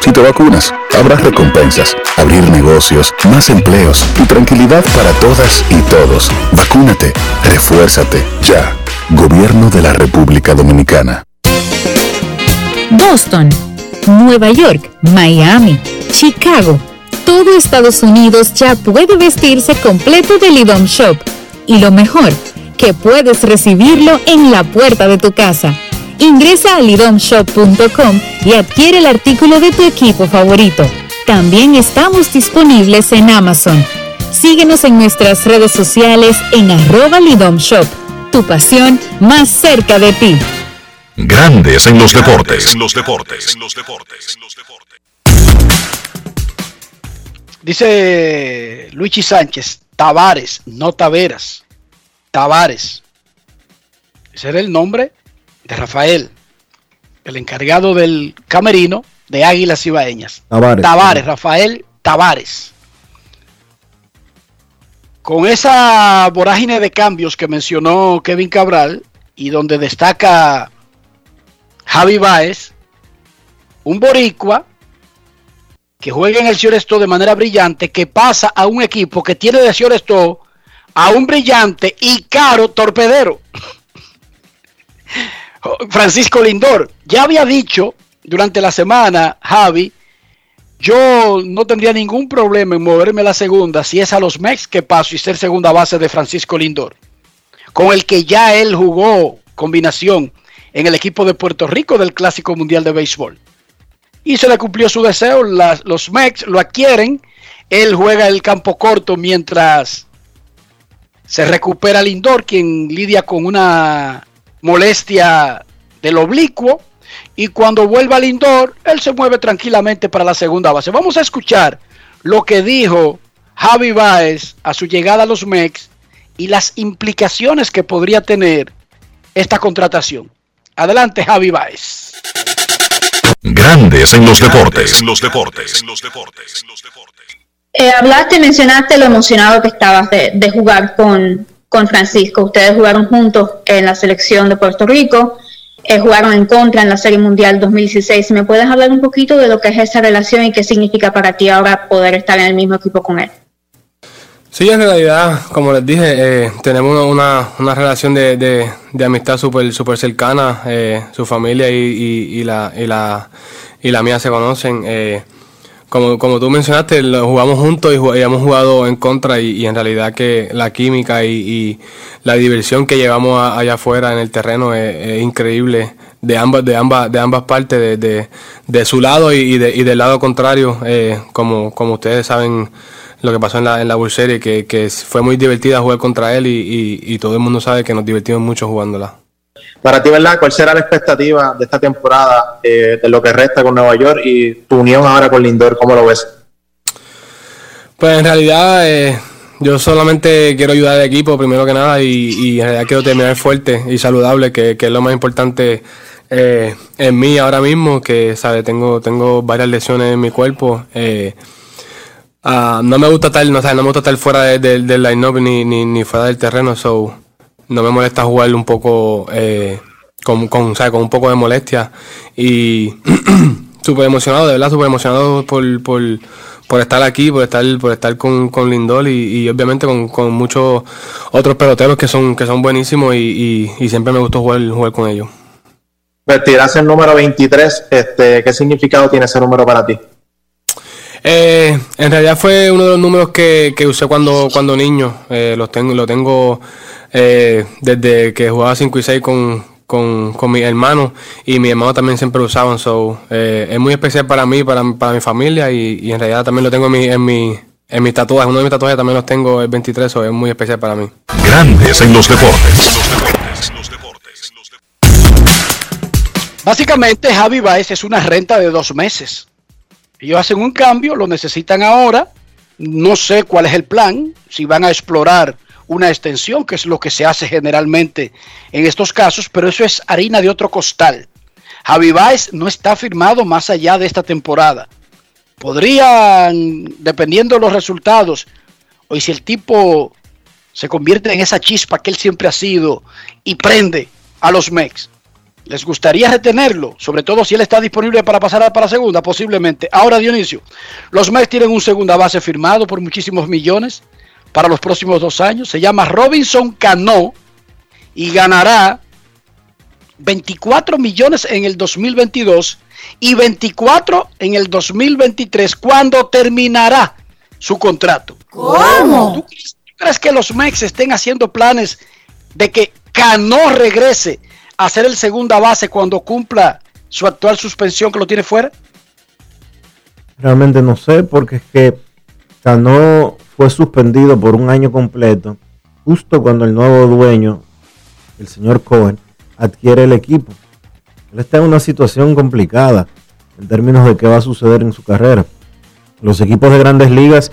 Si te vacunas, habrá recompensas, abrir negocios, más empleos y tranquilidad para todas y todos. Vacúnate, refuérzate, ya. Gobierno de la República Dominicana. Boston, Nueva York, Miami, Chicago. Todo Estados Unidos ya puede vestirse completo del IDOM Shop. Y lo mejor, que puedes recibirlo en la puerta de tu casa. Ingresa a lidomshop.com y adquiere el artículo de tu equipo favorito. También estamos disponibles en Amazon. Síguenos en nuestras redes sociales en arroba lidomshop. Tu pasión más cerca de ti. Grandes en los deportes. En los deportes. En los deportes. Dice Luigi Sánchez, Tavares, no Taveras. Tavares. Ese era el nombre de Rafael, el encargado del camerino de Águilas Ibaeñas. Tavares. Tavares, Rafael Tavares. Con esa vorágine de cambios que mencionó Kevin Cabral y donde destaca Javi Baez, un boricua que juega en el Cioresto de manera brillante, que pasa a un equipo que tiene de Cioresto a un brillante y caro torpedero. Francisco Lindor. Ya había dicho durante la semana, Javi, yo no tendría ningún problema en moverme a la segunda si es a los Mex que paso y ser segunda base de Francisco Lindor, con el que ya él jugó combinación en el equipo de Puerto Rico del Clásico Mundial de Béisbol. Y se le cumplió su deseo, los Mex lo adquieren, él juega el campo corto mientras se recupera Lindor, quien lidia con una molestia del oblicuo. Y cuando vuelva Lindor, él se mueve tranquilamente para la segunda base. Vamos a escuchar lo que dijo Javi Baez a su llegada a los Mex y las implicaciones que podría tener esta contratación. Adelante, Javi Baez. Grandes en los deportes. En los deportes. En los deportes. Eh, hablaste, mencionaste lo emocionado que estabas de, de jugar con, con Francisco. Ustedes jugaron juntos en la selección de Puerto Rico, eh, jugaron en contra en la Serie Mundial 2016. Si me puedes hablar un poquito de lo que es esa relación y qué significa para ti ahora poder estar en el mismo equipo con él. Sí, en realidad, como les dije, eh, tenemos una, una relación de, de, de amistad súper super cercana. eh, su familia y, y, y la, y, la, y la mía se conocen. eh, como, como tú mencionaste, lo jugamos juntos y, jug- hemos jugado en contra y, en realidad que la química y, la diversión que llevamos allá afuera en el terreno es, increíble de ambas de ambas de ambas partes de, de, su lado y, de- y del lado contrario eh, como como ustedes saben lo que pasó en la en la World que, que fue muy divertida jugar contra él y todo el mundo sabe que nos divertimos mucho jugándola Para ti, ¿verdad? ¿Cuál será la expectativa de esta temporada, eh, de lo que resta con Nueva York y tu unión ahora con Lindor? ¿Cómo lo ves? Pues en realidad eh, yo solamente quiero ayudar al equipo primero que nada y, en realidad quiero terminar fuerte y saludable, que, es lo más importante eh, en mí ahora mismo, que sabe tengo tengo varias lesiones en mi cuerpo. ah, no me gusta estar, no, sabe, no me gusta estar fuera de- de- del line-up ni, ni, ni fuera del terreno, so no me molesta jugar un poco eh, con, con, con un poco de molestia y súper emocionado, de verdad súper emocionado por, por, por estar aquí, por estar, por estar con, con Lindor y, y obviamente con, con muchos otros peloteros que son, que son buenísimos y, y, y siempre me gustó jugar, jugar con ellos. Tiras el número 23, este, ¿qué significado tiene ese número para ti? Eh, en realidad fue uno de los números que, que usé cuando, cuando niño. Eh, los tengo, lo tengo eh, desde que jugaba 5 y 6 con, con, con mi hermano y mi hermano también siempre lo usaban. So, eh, es muy especial para mí, para, para mi familia y, y en realidad también lo tengo en mi, en mi, en mis tatuajes. Uno de mis tatuajes también los tengo el 23, so es muy especial para mí. Grandes en los deportes. Básicamente, Javi Baez es una renta de dos meses. Ellos hacen un cambio, lo necesitan ahora. No sé cuál es el plan, si van a explorar una extensión, que es lo que se hace generalmente en estos casos, pero eso es harina de otro costal. Javi Baez no está firmado más allá de esta temporada. Podrían, dependiendo de los resultados, o si el tipo se convierte en esa chispa que él siempre ha sido y prende a los Mex. ¿Les gustaría retenerlo? Sobre todo si él está disponible para pasar para la segunda, posiblemente. Ahora, Dionisio, los Mets tienen un segunda base firmado por muchísimos millones para los próximos dos años. Se llama Robinson Cano y ganará 24 millones en el 2022 y 24 en el 2023 cuando terminará su contrato. ¿Cómo? ¿Tú crees que los Mex estén haciendo planes de que Cano regrese a ser el segunda base cuando cumpla su actual suspensión que lo tiene fuera? Realmente no sé, porque es que Cano fue suspendido por un año completo, justo cuando el nuevo dueño, el señor Cohen, adquiere el equipo. Él está en una situación complicada en términos de qué va a suceder en su carrera. Los equipos de grandes ligas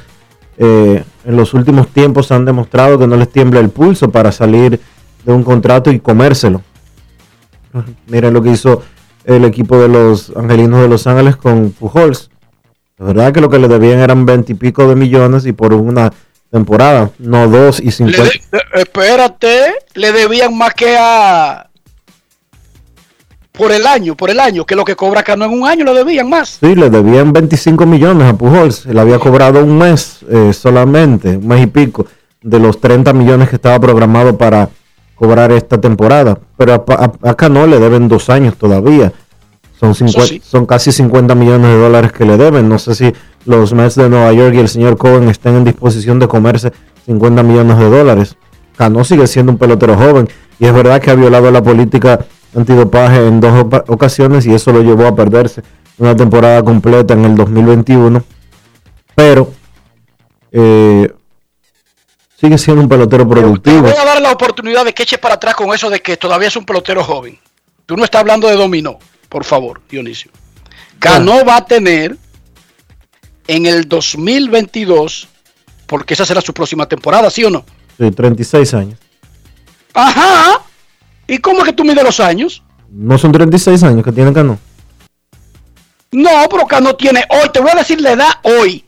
eh, en los últimos tiempos han demostrado que no les tiembla el pulso para salir de un contrato y comérselo. Miren lo que hizo el equipo de los Angelinos de Los Ángeles con Pujols. La verdad que lo que le debían eran 20 y pico de millones y por una temporada, no dos y Le 50. de- de- espérate, le debían más que a por el año, por el año, que lo que cobra Cano en un año le debían más. Sí, le debían 25 millones a Pujols. Él había cobrado un mes eh, solamente, un mes y pico, de los 30 millones que estaba programado para cobrar esta temporada. Pero a, a- a Cano le deben dos años todavía. Son, 50 sí. son casi 50 millones de dólares que le deben. No sé si los Mets de Nueva York y el señor Cohen estén en disposición de comerse 50 millones de dólares. Cano sigue siendo un pelotero joven y es verdad que ha violado la política antidopaje en dos ocasiones y eso lo llevó a perderse una temporada completa en el 2021. Pero eh, sigue siendo un pelotero Te productivo. voy a dar la oportunidad de que eche para atrás con eso de que todavía es un pelotero joven. Tú no estás hablando de dominó, por favor, Dionisio. Cano va a tener en el 2022, porque esa será su próxima temporada, ¿sí o no? Sí, 36 años. Ajá. ¿Y cómo es que tú mides los años? No son 36 años que tiene Cano. No, pero Cano tiene hoy, te voy a decir la edad hoy.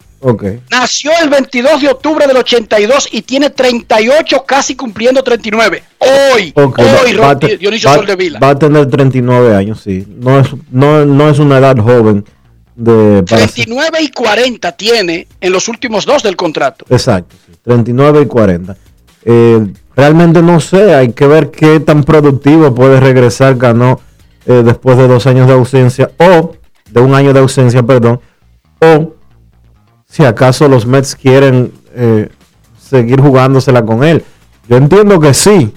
Nació el 22 de octubre del 82 y tiene 38, casi cumpliendo 39. Hoy, Ok, hoy, va- va Dionisio va- Soldevila. Va a tener 39 años, sí. No es, no, no es una edad joven de para ser- 39 y 40 tiene en los últimos dos del contrato. Exacto, sí, 39 y 40. Eh, realmente no sé, hay que ver qué tan productivo puede regresar Cano eh, después de dos años de ausencia, o de un año de ausencia, perdón, o si acaso los Mets quieren eh, seguir jugándosela con él. Yo entiendo que sí,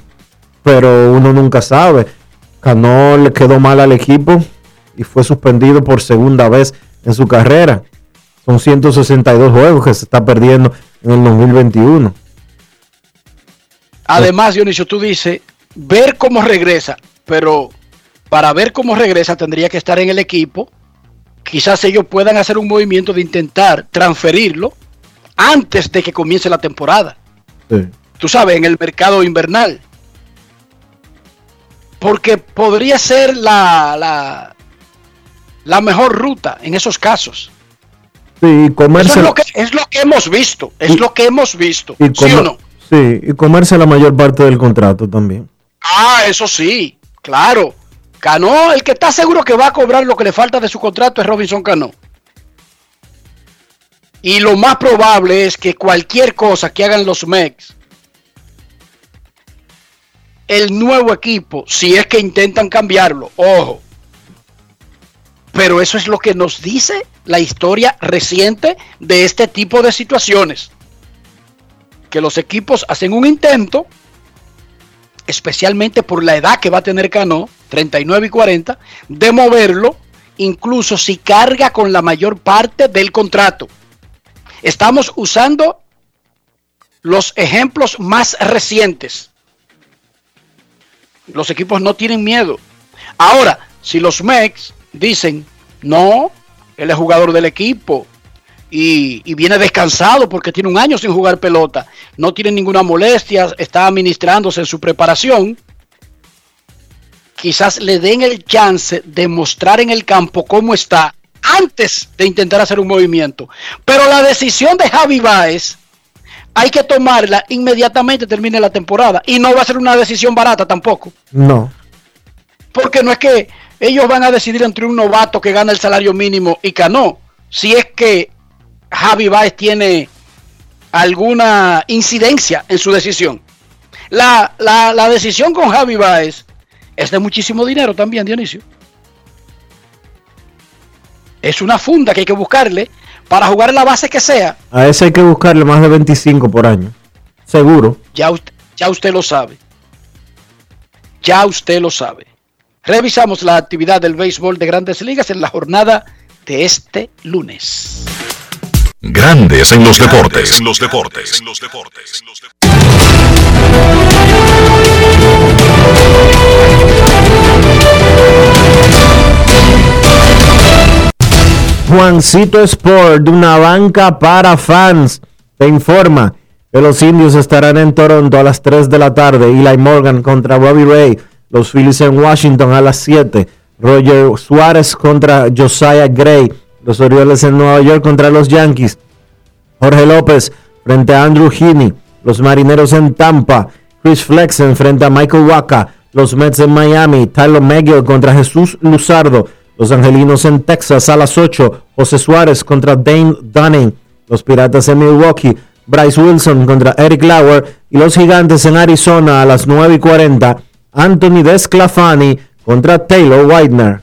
pero uno nunca sabe. Cano le quedó mal al equipo y fue suspendido por segunda vez en su carrera. Son 162 juegos que se está perdiendo en el 2021. Además, Dionisio, tú dices, ver cómo regresa, pero para ver cómo regresa tendría que estar en el equipo. Quizás ellos puedan hacer un movimiento de intentar transferirlo antes de que comience la temporada. Sí. Tú sabes, en el mercado invernal. Porque podría ser la, la, la mejor ruta en esos casos. Sí, y Eso es comerse, lo que, es lo que hemos visto. Es lo que hemos visto. y ¿Sí comer- o no? sí, y comerse la mayor parte del contrato también. Ah, eso sí, claro. Cano, el que está seguro que va a cobrar lo que le falta de su contrato es Robinson Cano. Y lo más probable es que cualquier cosa que hagan los Mex, el nuevo equipo, si es que intentan cambiarlo, ojo. Pero eso es lo que nos dice la historia reciente de este tipo de situaciones. Que los equipos hacen un intento, especialmente por la edad que va a tener Cano, 39 y 40, de moverlo, incluso si carga con la mayor parte del contrato. Estamos usando los ejemplos más recientes. Los equipos no tienen miedo. Ahora, si los Mex dicen, no, él es jugador del equipo y, y viene descansado porque tiene un año sin jugar pelota, no tiene ninguna molestia, está administrándose en su preparación, quizás le den el chance de mostrar en el campo cómo está antes de intentar hacer un movimiento. Pero la decisión de Javi Baez hay que tomarla inmediatamente termine la temporada. Y no va a ser una decisión barata tampoco. No. Porque no es que ellos van a decidir entre un novato que gana el salario mínimo y Cano. Si es que Javi Baez tiene alguna incidencia en su decisión. La, la, la decisión con Javi Baez es de muchísimo dinero también, Dionisio. Es una funda que hay que buscarle para jugar en la base que sea. A ese hay que buscarle más de 25 por año. Seguro. Ya usted, ya usted lo sabe. Ya usted lo sabe. Revisamos la actividad del béisbol de grandes ligas en la jornada de este lunes. Grandes en los deportes. En los deportes. En los deportes. Juancito Sport, una banca para fans, te informa que los indios estarán en Toronto a las 3 de la tarde. Eli Morgan contra Bobby Ray. Los Phillies en Washington a las 7. Roger Suárez contra Josiah Gray. Los Orioles en Nueva York contra los Yankees. Jorge López frente a Andrew Heaney. Los Marineros en Tampa. Chris Flexen frente a Michael Waka. Los Mets en Miami. Tyler McGill contra Jesús Luzardo. Los Angelinos en Texas a las 8. José Suárez contra Dane Dunning. Los Piratas en Milwaukee. Bryce Wilson contra Eric Lauer. Y los Gigantes en Arizona a las 9 y 40. Anthony Desclafani contra Taylor Widener.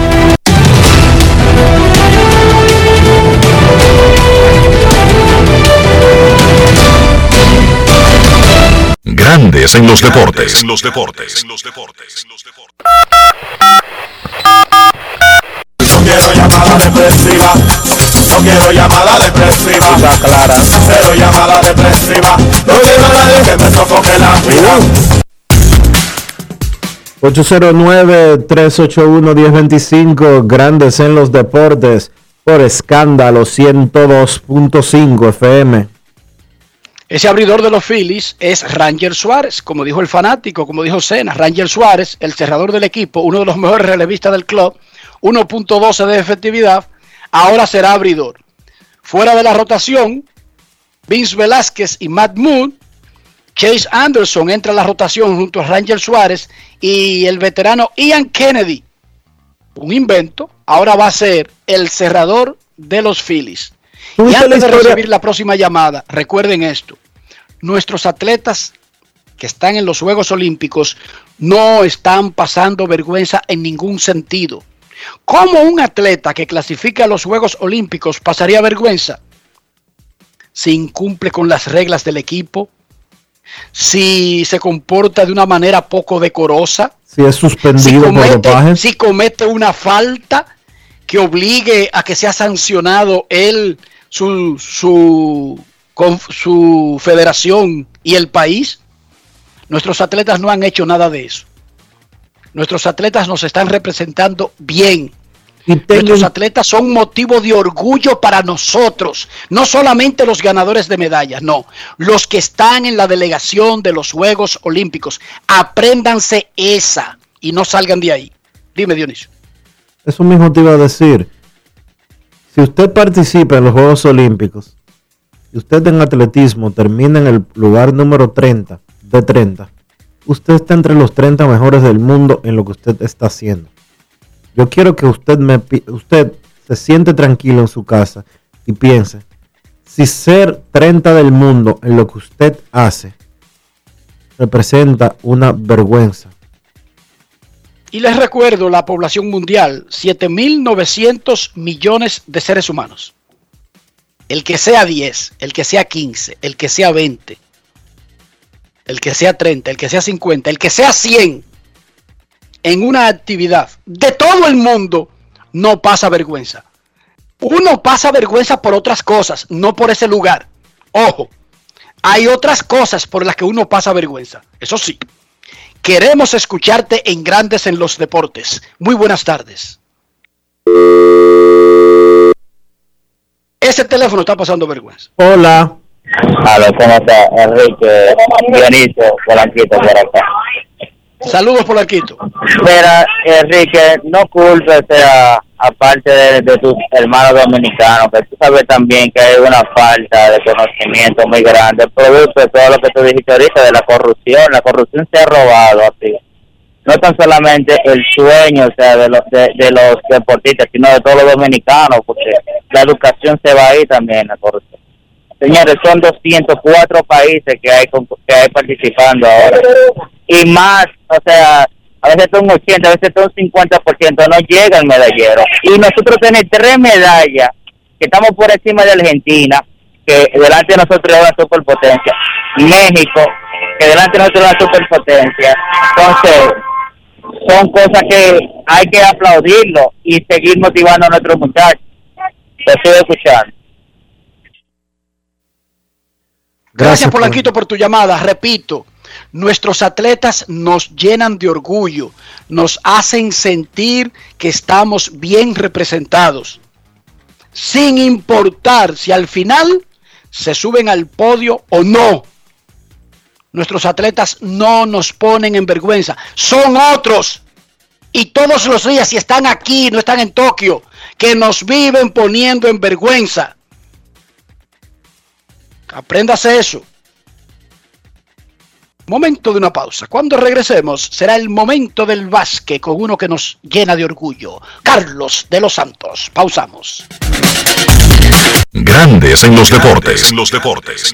Grandes en los deportes. En los deportes. En los deportes. No quiero llamada depresiva. No quiero llamada depresiva. clara. Cero llamada depresiva. No quiero a nadie que me sofoque la vida. 809-381-1025, Grandes en los Deportes, por escándalo 102.5 FM. Ese abridor de los Phillies es Ranger Suárez, como dijo el fanático, como dijo Sena. Ranger Suárez, el cerrador del equipo, uno de los mejores relevistas del club, 1.12 de efectividad, ahora será abridor. Fuera de la rotación, Vince Velázquez y Matt Moon. Chase Anderson entra a la rotación junto a Ranger Suárez y el veterano Ian Kennedy, un invento, ahora va a ser el cerrador de los Phillies. Y ¿Tuviste la antes de recibir la próxima llamada, recuerden esto. Nuestros atletas que están en los Juegos Olímpicos no están pasando vergüenza en ningún sentido. ¿Cómo un atleta que clasifica a los Juegos Olímpicos pasaría vergüenza? Si incumple con las reglas del equipo, si se comporta de una manera poco decorosa, Si es si suspendido por comete, dopaje. si comete una falta que obligue a que sea sancionado él, su, su, con su federación y el país, nuestros atletas no han hecho nada de eso. Nuestros atletas nos están representando bien. Nuestros atletas son motivo de orgullo para nosotros, no solamente los ganadores de medallas, no, los que están en la delegación de los Juegos Olímpicos. Apréndanse esa y no salgan de ahí. Dime, Dionisio. Eso mismo te iba a decir. Si usted participa en los Juegos Olímpicos y usted en atletismo termina en el lugar número 30 de 30, usted está entre los 30 mejores del mundo en lo que usted está haciendo. Yo quiero que usted usted se siente tranquilo en su casa y piense, si ser 30 del mundo en lo que usted hace representa una vergüenza, Y les recuerdo la población mundial, 7.900 millones de seres humanos. El que sea 10, el que sea 15, el que sea 20, el que sea 30, el que sea 50, el que sea 100, en una actividad de todo el mundo, no pasa vergüenza. Uno pasa vergüenza por otras cosas, no por ese lugar. Ojo, hay otras cosas por las que uno pasa vergüenza. Eso sí, queremos escucharte en Grandes en los Deportes. Muy buenas tardes. Ese teléfono está pasando vergüenza. Hola. Hola, ¿cómo está? Enrique Dionisio Polanquito por acá. Saludos, Polanquito. Mira, Enrique, no culpes, o sea, aparte de, de tus hermanos dominicanos, que tú sabes también que hay una falta de conocimiento muy grande, producto de todo lo que tú dijiste ahorita de la corrupción. La corrupción se ha robado así. No tan solamente el sueño, o sea, de los, de los deportistas, sino de todos los dominicanos, porque la educación se va ahí también, la corrupción. Señores, son 204 países que hay que hay participando ahora. Y más, o sea, a veces son un 80, a veces son un 50%, no llega el medallero. Y nosotros tenemos tres medallas, que estamos por encima de Argentina, que delante de nosotros es una superpotencia. México, que delante de nosotros es una superpotencia. Entonces, son cosas que hay que aplaudirlo y seguir motivando a nuestros muchachos. Te estoy escuchando. Gracias, Polanquito, por tu llamada. Repito, nuestros atletas nos llenan de orgullo, nos hacen sentir que estamos bien representados, sin importar si al final se suben al podio o no. Nuestros atletas no nos ponen en vergüenza, son otros. Y todos los días, si están aquí, no están en Tokio, que nos viven poniendo en vergüenza. Apréndase eso. Momento de una pausa. Cuando regresemos será el momento del básquet con uno que nos llena de orgullo. Carlos de los Santos. Pausamos. Grandes en los deportes. En los deportes.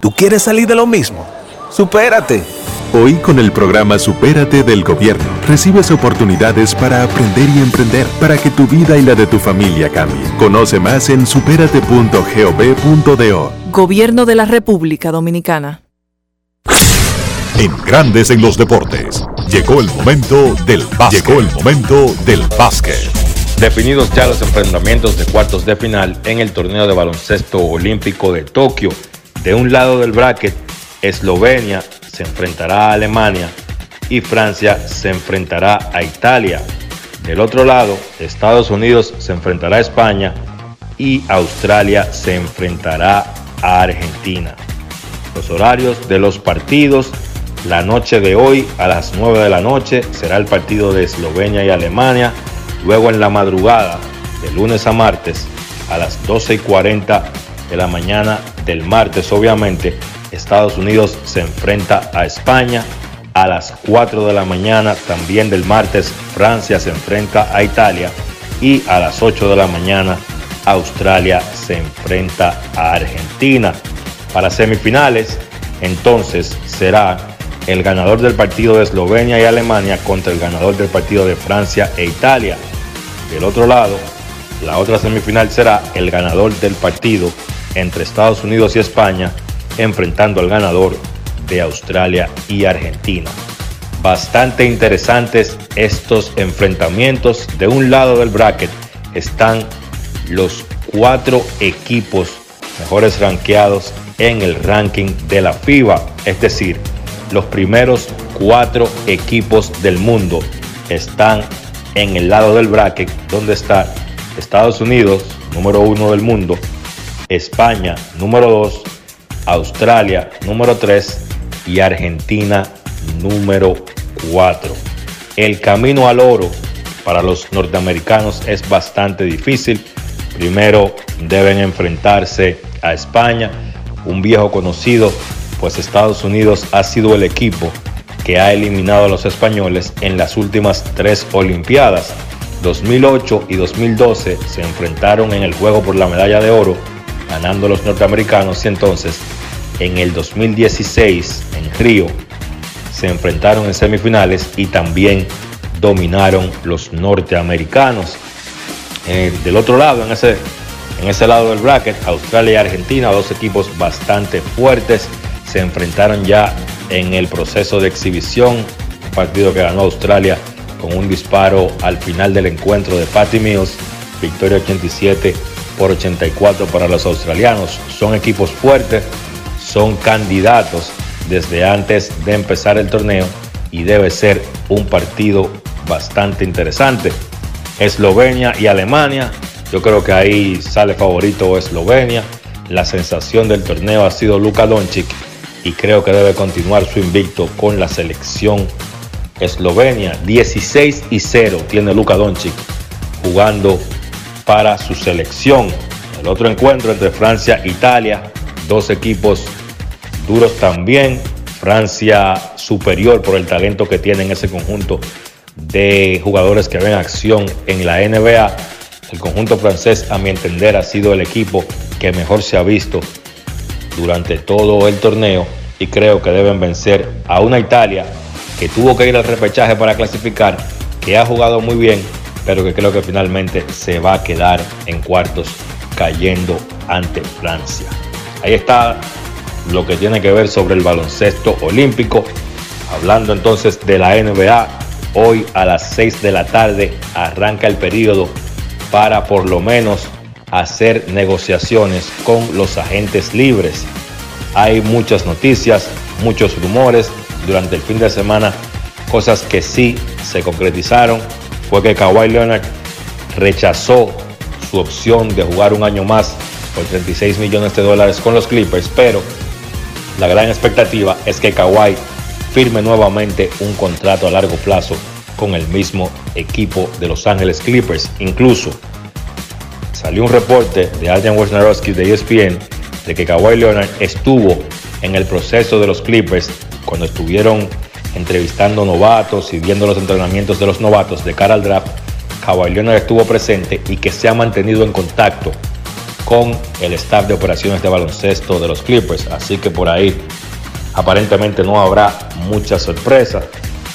¿Tú quieres salir de lo mismo? Supérate. Hoy con el programa Supérate del Gobierno recibes oportunidades para aprender y emprender para que tu vida y la de tu familia cambien. Conoce más en superate.gov.do. Gobierno de la República Dominicana. En Grandes en los deportes. Llegó el momento del básquet. Llegó el momento del básquet. Definidos ya los enfrentamientos de cuartos de final en el torneo de baloncesto olímpico de Tokio. De un lado del bracket, Eslovenia se enfrentará a Alemania y Francia se enfrentará a Italia. Del otro lado, Estados Unidos se enfrentará a España y Australia se enfrentará a Argentina. Los horarios de los partidos, la noche de hoy a las 9 de la noche será el partido de Eslovenia y Alemania. Luego en la madrugada, de lunes a martes, a las 12 y 40 de la mañana del martes, obviamente, Estados Unidos se enfrenta a España. A las 4 de la mañana también del martes, Francia se enfrenta a Italia. Y a las 8 de la mañana, Australia se enfrenta a Argentina. Para semifinales, entonces será el ganador del partido de Eslovenia y Alemania contra el ganador del partido de Francia e Italia. Del otro lado, la otra semifinal será el ganador del partido entre Estados Unidos y España, enfrentando al ganador de Australia y Argentina. Bastante interesantes estos enfrentamientos. De un lado del bracket están los cuatro equipos mejores rankeados en el ranking de la FIBA, es decir, los primeros cuatro equipos del mundo están en el lado del bracket donde está Estados Unidos, número uno del mundo, España, número dos, Australia, número tres y Argentina, número cuatro. El camino al oro para los norteamericanos es bastante difícil. Primero deben enfrentarse a España, un viejo conocido, pues Estados Unidos ha sido el equipo que ha eliminado a los españoles en las últimas tres Olimpiadas. 2008 y 2012 se enfrentaron en el juego por la medalla de oro, ganando los norteamericanos y entonces en el 2016 en Río se enfrentaron en semifinales y también dominaron los norteamericanos. Del otro lado, en ese, en ese lado del bracket, Australia y Argentina, dos equipos bastante fuertes, se enfrentaron ya en el proceso de exhibición, un partido que ganó Australia con un disparo al final del encuentro de Patty Mills, victoria 87 por 84 para los australianos. Son equipos fuertes, son candidatos desde antes de empezar el torneo y debe ser un partido bastante interesante. Eslovenia y Alemania, yo creo que ahí sale favorito Eslovenia. La sensación del torneo ha sido Luka Doncic y creo que debe continuar su invicto con la selección Eslovenia. 16 y 0 tiene Luka Doncic jugando para su selección. El otro encuentro entre Francia e Italia, dos equipos duros también. Francia superior por el talento que tiene en ese conjunto de jugadores que ven acción en la NBA. El conjunto francés, a mi entender, ha sido el equipo que mejor se ha visto durante todo el torneo y creo que deben vencer a una Italia que tuvo que ir al repechaje para clasificar, que ha jugado muy bien, pero que creo que finalmente se va a quedar en cuartos cayendo ante Francia. Ahí está lo que tiene que ver sobre el baloncesto olímpico. Hablando entonces de la NBA, hoy a las 6 de la tarde arranca el periodo para por lo menos hacer negociaciones con los agentes libres. Hay muchas noticias, muchos rumores durante el fin de semana, cosas que sí se concretizaron. Fue que Kawhi Leonard rechazó su opción de jugar un año más por 36 millones de dólares con los Clippers, pero la gran expectativa es que Kawhi firme nuevamente un contrato a largo plazo con el mismo equipo de Los Ángeles Clippers. Incluso salió un reporte de Adrian Wojnarowski de ESPN de que Kawhi Leonard estuvo en el proceso de los Clippers cuando estuvieron entrevistando novatos y viendo los entrenamientos de los novatos de cara al draft. Kawhi Leonard estuvo presente y que se ha mantenido en contacto con el staff de operaciones de baloncesto de los Clippers. Así que por ahí aparentemente no habrá mucha sorpresa.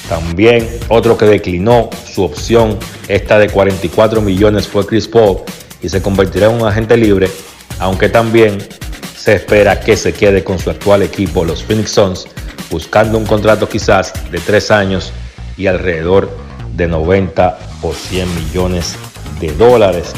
También otro que declinó su opción, esta de 44 millones, fue Chris Paul y se convertirá en un agente libre, aunque también se espera que se quede con su actual equipo, los Phoenix Suns, buscando un contrato quizás de tres años y alrededor de 90 o 100 millones de dólares.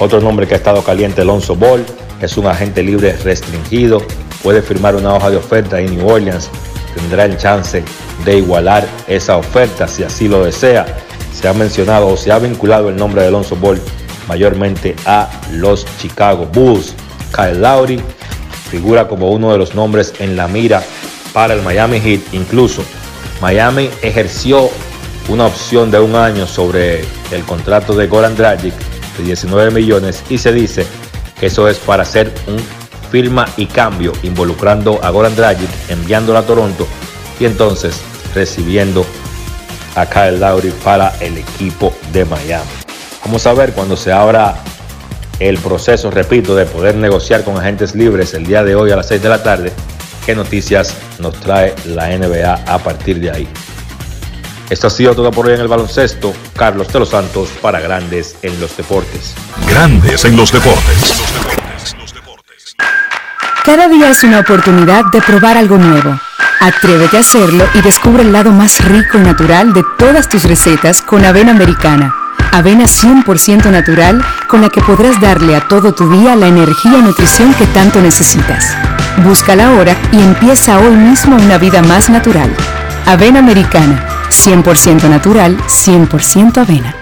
Otro nombre que ha estado caliente, Alonso Ball, es un agente libre restringido, puede firmar una hoja de oferta en New Orleans, tendrá el chance de igualar esa oferta si así lo desea. Se ha mencionado o se ha vinculado el nombre de Alonso Ball mayormente a los Chicago Bulls. Kyle Lowry figura como uno de los nombres en la mira para el Miami Heat. Incluso Miami ejerció una opción de un año sobre el contrato de Goran Dragic de 19 millones y se dice que eso es para hacer un firma y cambio involucrando a Goran Dragic, enviándolo a Toronto y entonces recibiendo a Kyle Lowry para el equipo de Miami. Vamos a ver cuando se abra el proceso, repito, de poder negociar con agentes libres el día de hoy a las 6 de la tarde, qué noticias nos trae la NBA a partir de ahí. Esto ha sido todo por hoy en el baloncesto. Carlos de los Santos para Grandes en los Deportes. Grandes en los Deportes. Los deportes, los deportes. Cada día es una oportunidad de probar algo nuevo. Atrévete a hacerlo y descubre el lado más rico y natural de todas tus recetas con avena americana. Avena 100% natural con la que podrás darle a todo tu día la energía y nutrición que tanto necesitas. Búscala ahora y empieza hoy mismo una vida más natural. Avena americana, 100% natural, 100% avena.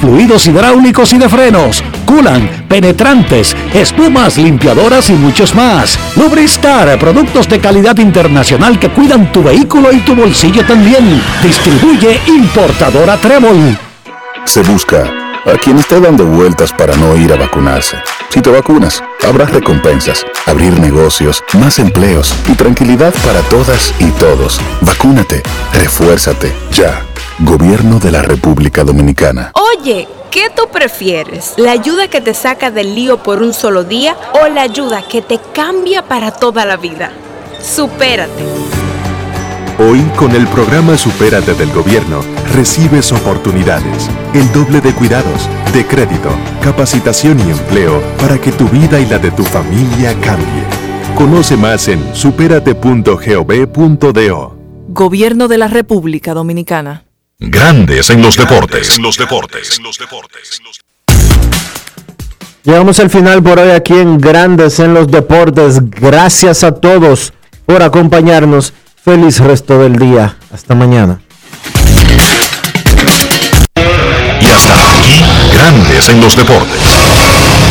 fluidos hidráulicos y de frenos, culan, penetrantes, espumas, limpiadoras y muchos más. Lubristar, productos de calidad internacional que cuidan tu vehículo y tu bolsillo también. Distribuye importadora Trébol. Se busca a quien esté dando vueltas para no ir a vacunarse. Si te vacunas, habrá recompensas, abrir negocios, más empleos y tranquilidad para todas y todos. Vacúnate, refuérzate, ya. Gobierno de la República Dominicana. Oye, ¿qué tú prefieres? ¿La ayuda que te saca del lío por un solo día o la ayuda que te cambia para toda la vida? Supérate. Hoy, con el programa Supérate del Gobierno, recibes oportunidades, el doble de cuidados, de crédito, capacitación y empleo para que tu vida y la de tu familia cambie. Conoce más en superate.gov.do. Gobierno de la República Dominicana. Grandes en los deportes. los deportes. Llegamos al final por hoy aquí en Grandes en los Deportes. Gracias a todos por acompañarnos. Feliz resto del día. Hasta mañana. Y hasta aquí, Grandes en los deportes.